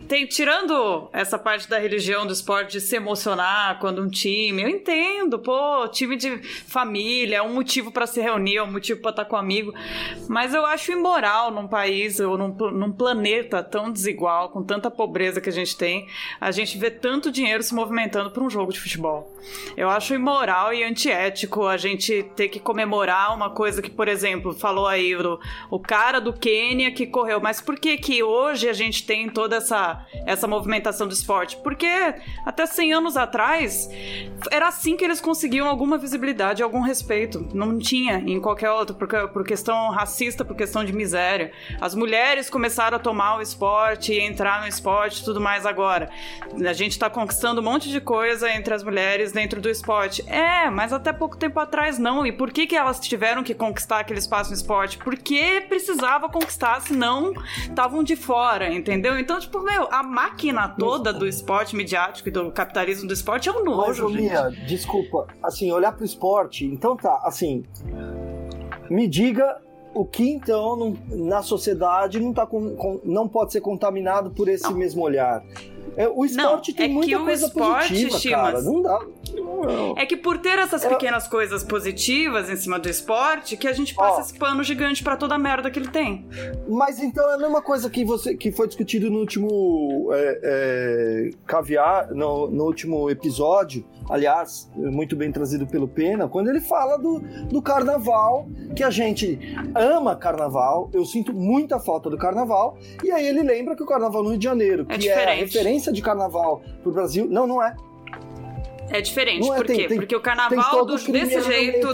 tem, tirando essa parte da religião do esporte de se emocionar quando um time, eu entendo, pô, time de família, é um motivo para se reunir, é um motivo para estar com um amigo, mas eu acho imoral num país ou num, num planeta tão desigual, com tanta pobreza que a gente tem, a gente vê tanto dinheiro se movimentando para um jogo de futebol. Eu acho imoral e antiético a gente ter que comemorar uma coisa que, por exemplo, falou aí o, o cara do Quênia que correu, mas por que que hoje a gente tem toda essa, essa movimentação do esporte? Porque até 100 anos atrás era assim que eles conseguiam alguma visibilidade, algum respeito. Não tinha em qualquer outro, por, por questão racista, por questão de miséria. As mulheres começaram a tomar o esporte entrar no esporte tudo mais agora. A gente tá conquistando um monte de coisa entre as mulheres dentro do esporte. É, mas até pouco tempo atrás não. E por que que elas tiveram que conquistar aquele espaço no esporte? Porque precisava conquistar, senão estavam de fora, entendeu? Então, tipo, meu, a máquina toda do esporte midiático e do capitalismo do esporte é um nojo, Mas, Mia, desculpa, assim, olhar pro esporte, então tá, assim, me diga o que então não, na sociedade não, tá com, com, não pode ser contaminado por esse não. mesmo olhar. É, o esporte não, tem é muita coisa esporte, positiva, Chimas, cara. Não dá. Não. É que por ter essas é... pequenas coisas positivas em cima do esporte, que a gente passa Ó, esse pano gigante para toda a merda que ele tem. Mas então é a mesma coisa que você que foi discutido no último é, é, caviar, no, no último episódio, aliás, muito bem trazido pelo Pena, quando ele fala do, do carnaval, que a gente ama carnaval, eu sinto muita falta do carnaval, e aí ele lembra que o carnaval no Rio de Janeiro, é que é, é a referência de carnaval pro Brasil, não, não é. É diferente. É, Por quê? Tem, Porque o carnaval do, desse jeito.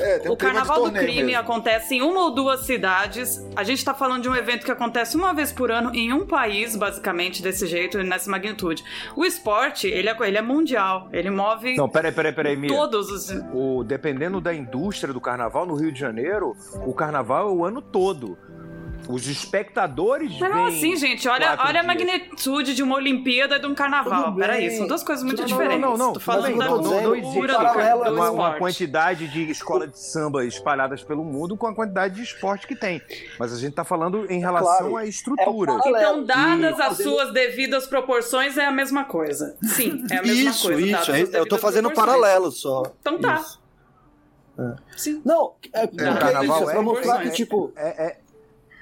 É, um o carnaval do crime mesmo. acontece em uma ou duas cidades. A gente tá falando de um evento que acontece uma vez por ano em um país, basicamente, desse jeito, nessa magnitude. O esporte, ele é, ele é mundial. Ele move. Não, peraí, peraí, peraí, Mia. Todos os. O, dependendo da indústria do carnaval, no Rio de Janeiro, o carnaval é o ano todo. Os espectadores. Mas não assim, gente. Olha, olha a magnitude de uma Olimpíada e de um carnaval. Peraí, são duas coisas muito não, diferentes. Não, não, não. Tô falando da cultura do, uma, uma quantidade de escola de samba espalhadas pelo mundo com a quantidade de esporte que tem. Mas a gente tá falando em relação claro, à estrutura. É então, dadas e... as suas devidas proporções, é a mesma coisa. Sim, é a mesma isso, coisa. Isso, isso. Eu tô fazendo paralelo só. Então tá. É. Sim. Não, é, é, é, carnaval é, pra mostrar que, tipo, é,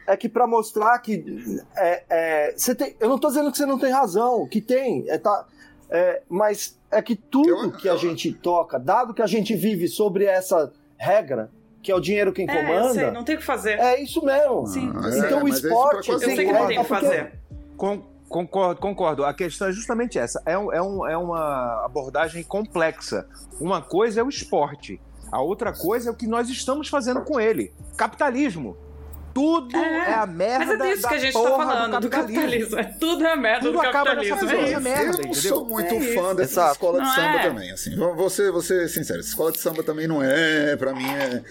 é, é que para mostrar que é, é, você tem, eu não estou dizendo que você não tem razão, que tem, é, tá, é, mas é que tudo que a gente toca, dado que a gente vive sobre essa regra, que é o dinheiro quem é, comanda, sei, não tem o que fazer. É isso mesmo. Sim. então o esporte, eu sei que não tem o que fazer. concordo, concordo. A questão é justamente essa. É, um, é, um, é uma abordagem complexa. Uma coisa é o esporte. A outra coisa é o que nós estamos fazendo com ele. Capitalismo. Tudo é, é a merda. Mas é disso que a gente tá falando, do capitalismo. Do capitalismo. É tudo é a merda tudo do capitalismo. É isso. Merda, eu não sou muito é fã dessa Exato. escola de não samba é. também. Assim. Vou ser, vou ser sincero, essa escola de samba também não é, pra mim, é.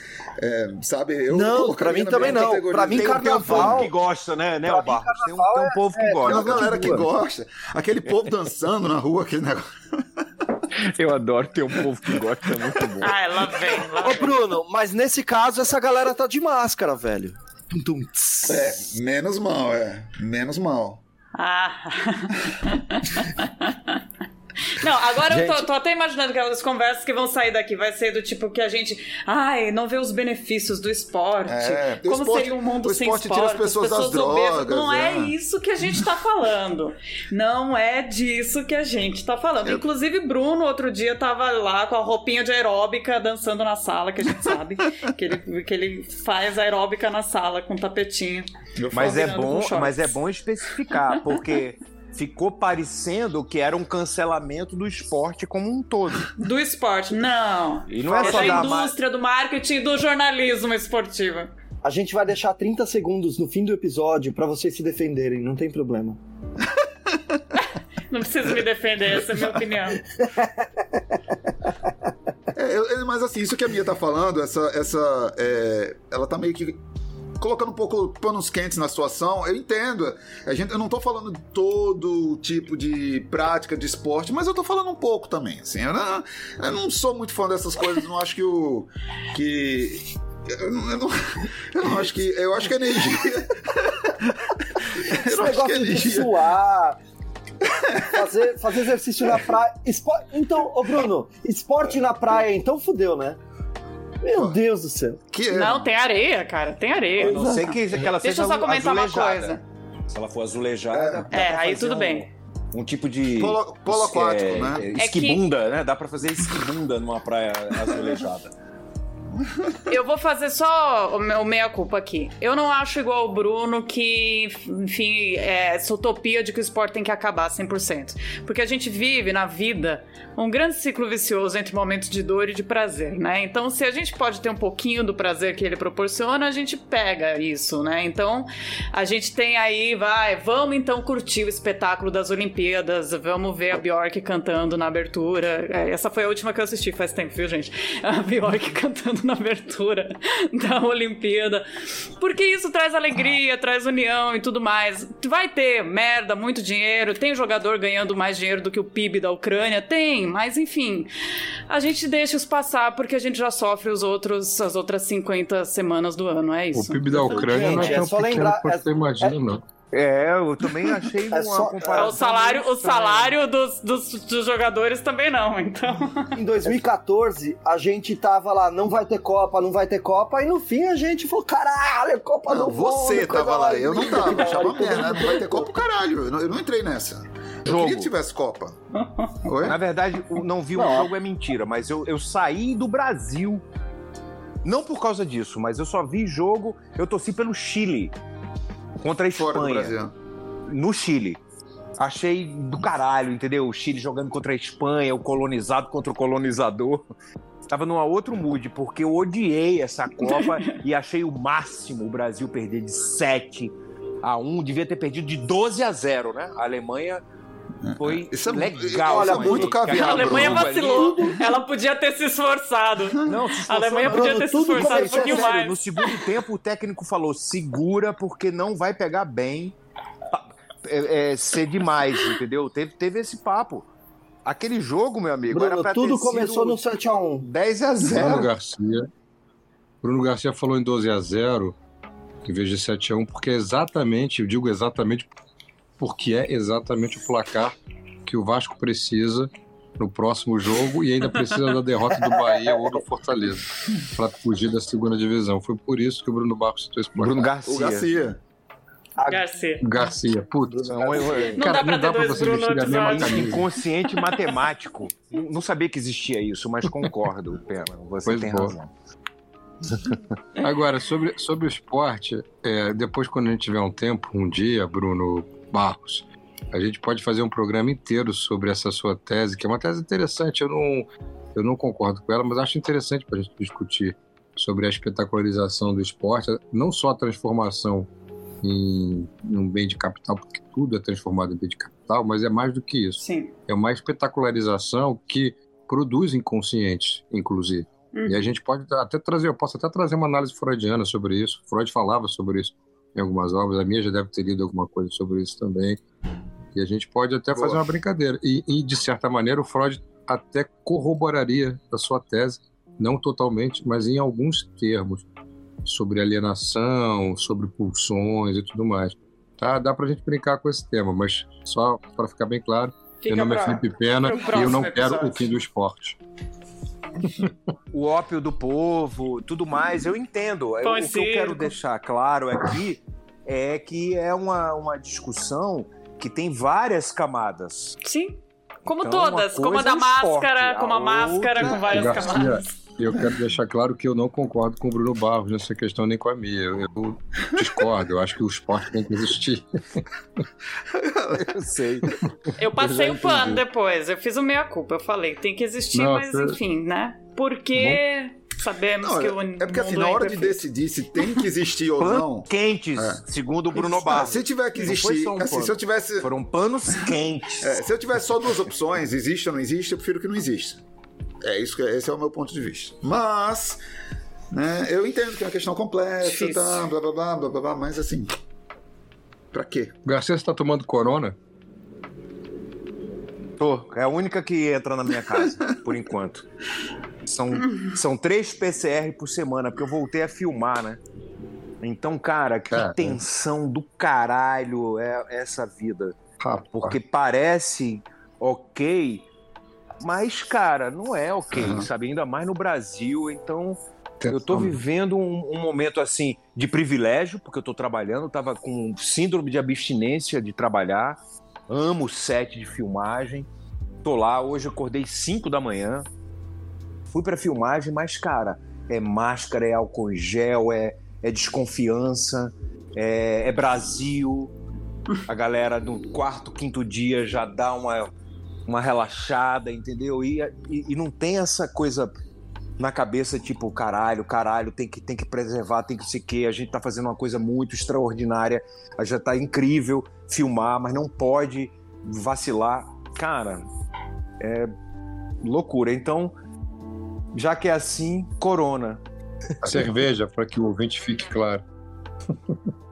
é sabe? Eu não, pra mim também não. Pra mim, tem, carnaval. Tem um povo que gosta, né, né, Barros? Tem um, tem um povo que é, gosta. Tem uma galera que gosta. Aquele povo dançando na rua, aquele negócio. Eu adoro ter um povo que gosta, é muito bom. Ah, ela vem, lá Ô, Bruno, mas nesse caso, essa galera tá de máscara, velho. Tum, tum, é, menos mal, é. Menos mal. Ah. Não, agora gente... eu tô, tô, até imaginando que as conversas que vão sair daqui vai ser do tipo que a gente. Ai, não vê os benefícios do esporte. É, como esporte, seria um mundo sem esporte? Tira as pessoas, as pessoas das drogas. Não é. é. isso que a gente tá falando. Não é disso que a gente tá falando. Eu... Inclusive, Bruno, outro dia, tava lá com a roupinha de aeróbica dançando na sala, que a gente sabe que, ele, que ele faz aeróbica na sala com tapetinho. Mas é bom, mas é bom especificar, porque ficou parecendo que era um cancelamento do esporte como um todo. Do esporte, não. E não é, é só da indústria, do marketing, do jornalismo esportivo. A gente vai deixar 30 segundos no fim do episódio para vocês se defenderem, não tem problema. não preciso me defender, essa é a minha opinião. É, mas assim, isso que a Mia tá falando, essa. essa é, ela tá meio que colocando um pouco panos quentes na situação, eu entendo. A gente, eu não tô falando de todo tipo de prática de esporte, mas eu tô falando um pouco também. Assim, eu não, eu não sou muito fã dessas coisas, não acho que o. que Eu não, eu não, eu não acho que. Eu acho que a energia. Esse negócio de suar. Fazer, fazer exercício na praia. Espo... Então, ô Bruno, esporte na praia, então fudeu, né? Meu Deus do céu. Que é. Não, tem areia, cara. Tem areia. A não ser que, que ela Deixa seja eu só comentar uma azulejada. coisa. Se ela for azulejada. dá É, pra aí fazer tudo um- bem. Um tipo de. Polo- polo é, aquático, né? é, É que- Esquibunda, né? Dá pra fazer esquibunda numa praia azulejada. Eu vou fazer só o meu meia-culpa aqui. Eu não acho igual o Bruno que, enfim, é essa utopia de que o esporte tem que acabar 100%. Porque a gente vive na vida um grande ciclo vicioso entre momentos de dor e de prazer, né? Então, se a gente pode ter um pouquinho do prazer que ele proporciona, a gente pega isso, né? Então, a gente tem aí, vai, vamos então curtir o espetáculo das Olimpíadas, vamos ver a Bjork cantando na abertura. É, Essa foi a última que eu assisti faz tempo, viu, gente? A Bjork cantando na abertura da Olimpíada. Porque isso traz alegria, traz união e tudo mais. Vai ter merda, muito dinheiro, tem jogador ganhando mais dinheiro do que o PIB da Ucrânia, tem, mas enfim, a gente deixa isso passar porque a gente já sofre os outros, as outras 50 semanas do ano, é O isso. PIB da Ucrânia não é é tão só pequeno lembrar- quanto é- você imagina, não. É, eu também achei uma só- É, comparação. o salário, o salário dos, dos, dos jogadores também não, então. Em 2014, a gente tava lá, não vai ter Copa, não vai ter Copa, e no fim a gente falou, caralho, Copa Não, do você tava lá, eu não tava. que Achava merda. mundo- Vai ter Copa, caralho. Eu não, eu não entrei nessa. Eu Jogo. queria que tivesse Copa. Oi? Na verdade, não vi o Não. jogo é mentira, mas eu, eu saí do Brasil. Não por causa disso, mas eu só vi jogo. Eu torci pelo Chile contra a Espanha. No Chile. Achei do caralho, entendeu? O Chile jogando contra a Espanha, o colonizado contra o colonizador. Tava numa outro mood, porque eu odiei essa Copa e achei o máximo o Brasil perder de 7 a 1. Devia ter perdido de 12 a 0, né? A Alemanha foi Isso é- legal. olha, muito caviar, A Alemanha ali- vacilou. Ela podia ter se esforçado. Não, se A Alemanha esforçou, podia ter se esforçado um pouquinho Sério, mais. no segundo tempo o técnico falou: segura porque não vai pegar bem. É, é, ser demais, entendeu? Teve, teve esse papo. Aquele jogo, meu amigo, era Bruno, pra tudo ter começou sido no 7x1. 10 a Bruno 0. Garcia. Bruno Garcia falou em 12 a 0 em vez de 7 a 1 porque é exatamente, eu digo exatamente porque é exatamente o placar que o Vasco precisa no próximo jogo e ainda precisa da derrota do Bahia ou do Fortaleza para fugir da segunda divisão. Foi por isso que o Bruno Barros citou esse placar. Bruno Garcia. O Garcia. Garcia. Garcia, putz. Não, eu- Cara, dá pra não ter dá pra dois você vestir a mesma camisa. inconsciente matemático. Não não sabia que existia isso, mas concordo, Pena. Você Pois tem boa. razão. Agora, sobre, sobre o esporte, é, depois, quando a gente tiver um tempo, um dia, Bruno Barros, a gente pode fazer um programa inteiro sobre essa sua tese, que é uma tese interessante. Eu não, eu não concordo com ela, mas acho interessante para a gente discutir sobre a espetacularização do esporte, não só a transformação em, em um bem de capital, porque tudo é transformado em bem de capital, mas é mais do que isso. Sim. É uma espetacularização que produz inconscientes, inclusive. Uhum. E a gente pode até trazer, eu posso até trazer uma análise freudiana sobre isso. Freud falava sobre isso em algumas obras, a minha já deve ter lido alguma coisa sobre isso também. E a gente pode até Boa. fazer uma brincadeira. E, e, de certa maneira, o Freud até corroboraria a sua tese, não totalmente, mas em alguns termos, sobre alienação, sobre pulsões e tudo mais. Tá? Dá pra gente brincar com esse tema, mas só para ficar bem claro, Fica meu nome é pra- Felipe Pena e eu não quero episódio. o fim do esporte. O ópio do povo, tudo mais, eu entendo. Eu- o que eu quero deixar claro aqui é que é uma, uma discussão que tem várias camadas. Sim. Como Então, uma todas, como a da é esporte, máscara, a como a máscara outra- com várias Garcia, camadas. Eu quero deixar claro que eu não concordo com o Bruno Barros nessa questão, nem com a minha. Eu, eu discordo, eu acho que o esporte tem que existir. Eu sei. Eu passei Eu o pano depois, eu fiz o meia-culpa, eu falei, tem que existir, Não, mas enfim, né? Porque sabemos Não, que é, o é porque assim, na hora é de imperfeito. decidir se tem que existir ou Panos não. quentes, É. segundo o Bruno Ah, Barros. se tiver que existir. só um assim, se eu tivesse. Foram panos quentes. é, se eu tivesse só duas opções, existe ou não existe, eu prefiro que não exista. É isso que esse é o meu ponto de vista. Mas, né, eu entendo que é uma questão complexa, tá, blá blá blá blá blá, blá, mas assim. Pra quê? Garcia, você está tomando corona? Tô. É a única que entra na minha casa, por enquanto. São, são três PCR por semana, porque eu voltei a filmar, né? Então, cara, que É. tensão do caralho é essa vida. Rapaz. Porque parece ok, mas, cara, não é ok, Uhum. sabe? Ainda mais no Brasil. Então, eu tô vivendo um, um momento, assim, de privilégio, porque eu tô trabalhando. Tava com síndrome de abstinência de trabalhar. Amo o set de filmagem. Tô lá, hoje acordei 5 da manhã. Fui pra filmagem, mas, cara, é máscara, é álcool em gel, é, é desconfiança, é, é Brasil. A galera no quarto, quinto dia já dá uma, uma relaxada, entendeu? E, e, e não tem essa coisa na cabeça, tipo, caralho, caralho, tem que, tem que preservar, tem que ser que. A gente tá fazendo uma coisa muito extraordinária, já tá incrível filmar, mas não pode vacilar. Cara, é loucura. Então, já que é assim, corona. Cerveja, para que o ouvinte fique claro.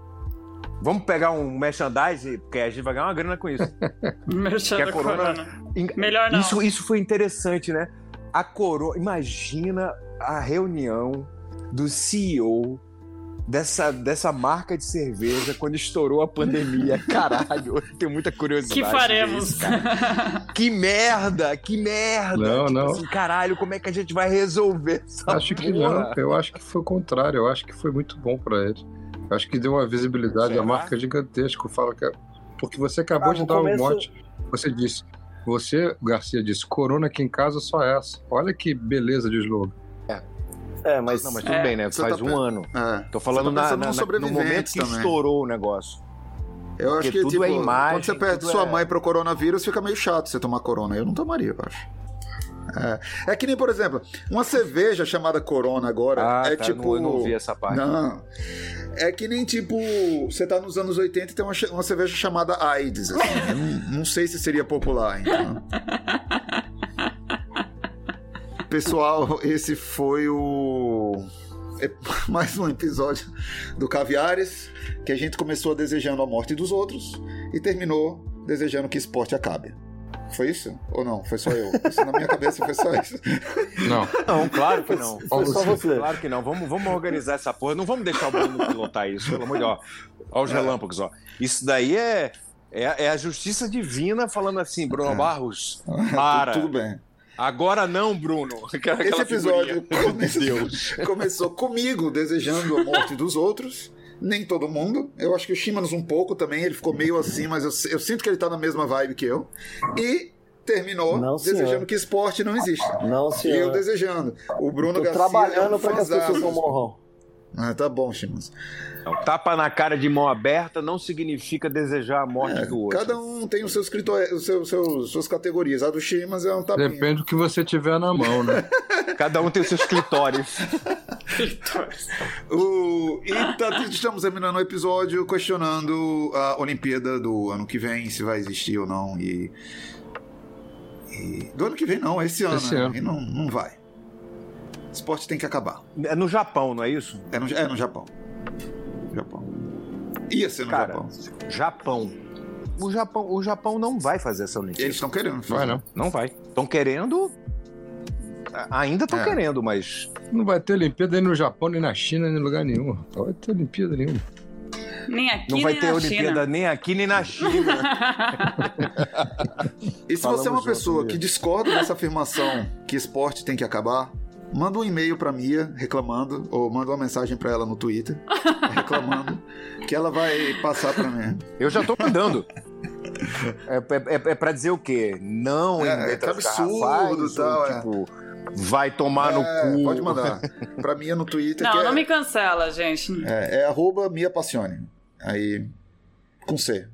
Vamos pegar um merchandise, porque a gente vai ganhar uma grana com isso. Merchan Que a da corona- corona. Melhor não. Isso, isso foi interessante, né? A coroa. Imagina a reunião do CEO dessa, dessa marca de cerveja quando estourou a pandemia. Caralho, eu tenho muita curiosidade. que faremos? isso, que merda, que merda. Não, Tipo não. assim, caralho, como é que a gente vai resolver essa Acho que porra? não. Eu acho que foi o contrário. Eu acho que foi muito bom para ele. Acho que deu uma visibilidade à marca gigantesca. Fala que é- Porque você acabou Ah, de no dar começo- um mote. Você disse. Você, Garcia, disse: Corona aqui em casa só essa. Olha que beleza de slogan. É, mas. Não, mas tudo É. bem, né? Faz tá um ano. É. Tô falando Você tá na, na- na- no momento que também. estourou o negócio. Eu acho Porque que, tudo tipo, é imagem, quando você perde sua é- mãe pro coronavírus, fica meio chato você tomar corona. Eu não tomaria, eu acho. É. É que nem, por exemplo, uma cerveja chamada Corona agora Ah, é tá, tipo. não, eu não vi essa parte. Não. É que nem tipo, você tá nos anos 80 e tem uma, uma cerveja chamada AIDS. assim. Não, não sei se seria popular, então. Pessoal, esse foi o. é Mais um episódio do Caviares, que a gente começou desejando a morte dos outros e terminou desejando que esporte acabe. Foi isso? Ou não? Foi só eu? Isso na minha cabeça foi só isso. Não. Não, claro que não. Foi só você. Claro que não. Vamos, vamos organizar essa porra. Não vamos deixar o Bruno pilotar isso, pelo amor de Deus. Ó, os relâmpagos, ó. Isso daí é, é, é a justiça divina falando assim, Bruno Barros, para. Tudo bem. Agora não, Bruno. Aquela Esse episódio começou, Deus. começou comigo desejando a morte dos outros. Nem todo mundo. Eu acho que o Shimanos um pouco também. Ele ficou meio assim, mas eu, eu sinto que ele tá na mesma vibe que eu. E terminou Não, senhor. desejando que esporte não exista. Não, E eu senhor. desejando. O Bruno Tô Garcia. trabalhando é um pra que as pessoas não morram. Ah, tá bom, Shimanos. Não, tapa na cara de mão aberta não significa desejar a morte É, do outro. cada um tem os seus critérios, os seus, seus- suas categorias. A do Shimas é um tapinha. Depende do que você tiver na mão, né? Cada um tem os seus clitóris. O... E tá- estamos terminando o episódio questionando a Olimpíada do ano que vem, se vai existir ou não. E. e- Do ano que vem não, esse ano. Esse né? ano. E não, não vai. Esporte tem que acabar. É no Japão, não é isso? É no, é no Japão. Japão. Ia ser no Cara, Japão. Japão. O Japão, o Japão não vai fazer essa Olimpíada. Eles estão querendo. fazer. Vai não. Não vai. Estão querendo. Ainda estão É. querendo, mas. Não vai ter Olimpíada nem no Japão, nem na China, nem em lugar nenhum. Não vai ter Olimpíada nenhuma. Nem aqui, Não vai nem ter na Olimpíada China. nem aqui nem na China. E se Falamos você é uma pessoa que discorda dessa afirmação que esporte tem que acabar, manda um e-mail pra Mia reclamando, ou manda uma mensagem pra ela no Twitter reclamando, que ela vai passar pra mim. Eu já tô mandando. É, é, é pra dizer o quê? Não É, em letras que absurdo e tal, ou, é. tipo, vai tomar É, no cu. Pode mandar. Pra Mia no Twitter. que Não, é, não me cancela, gente. é, é arroba Mia Passione. Aí. Com C.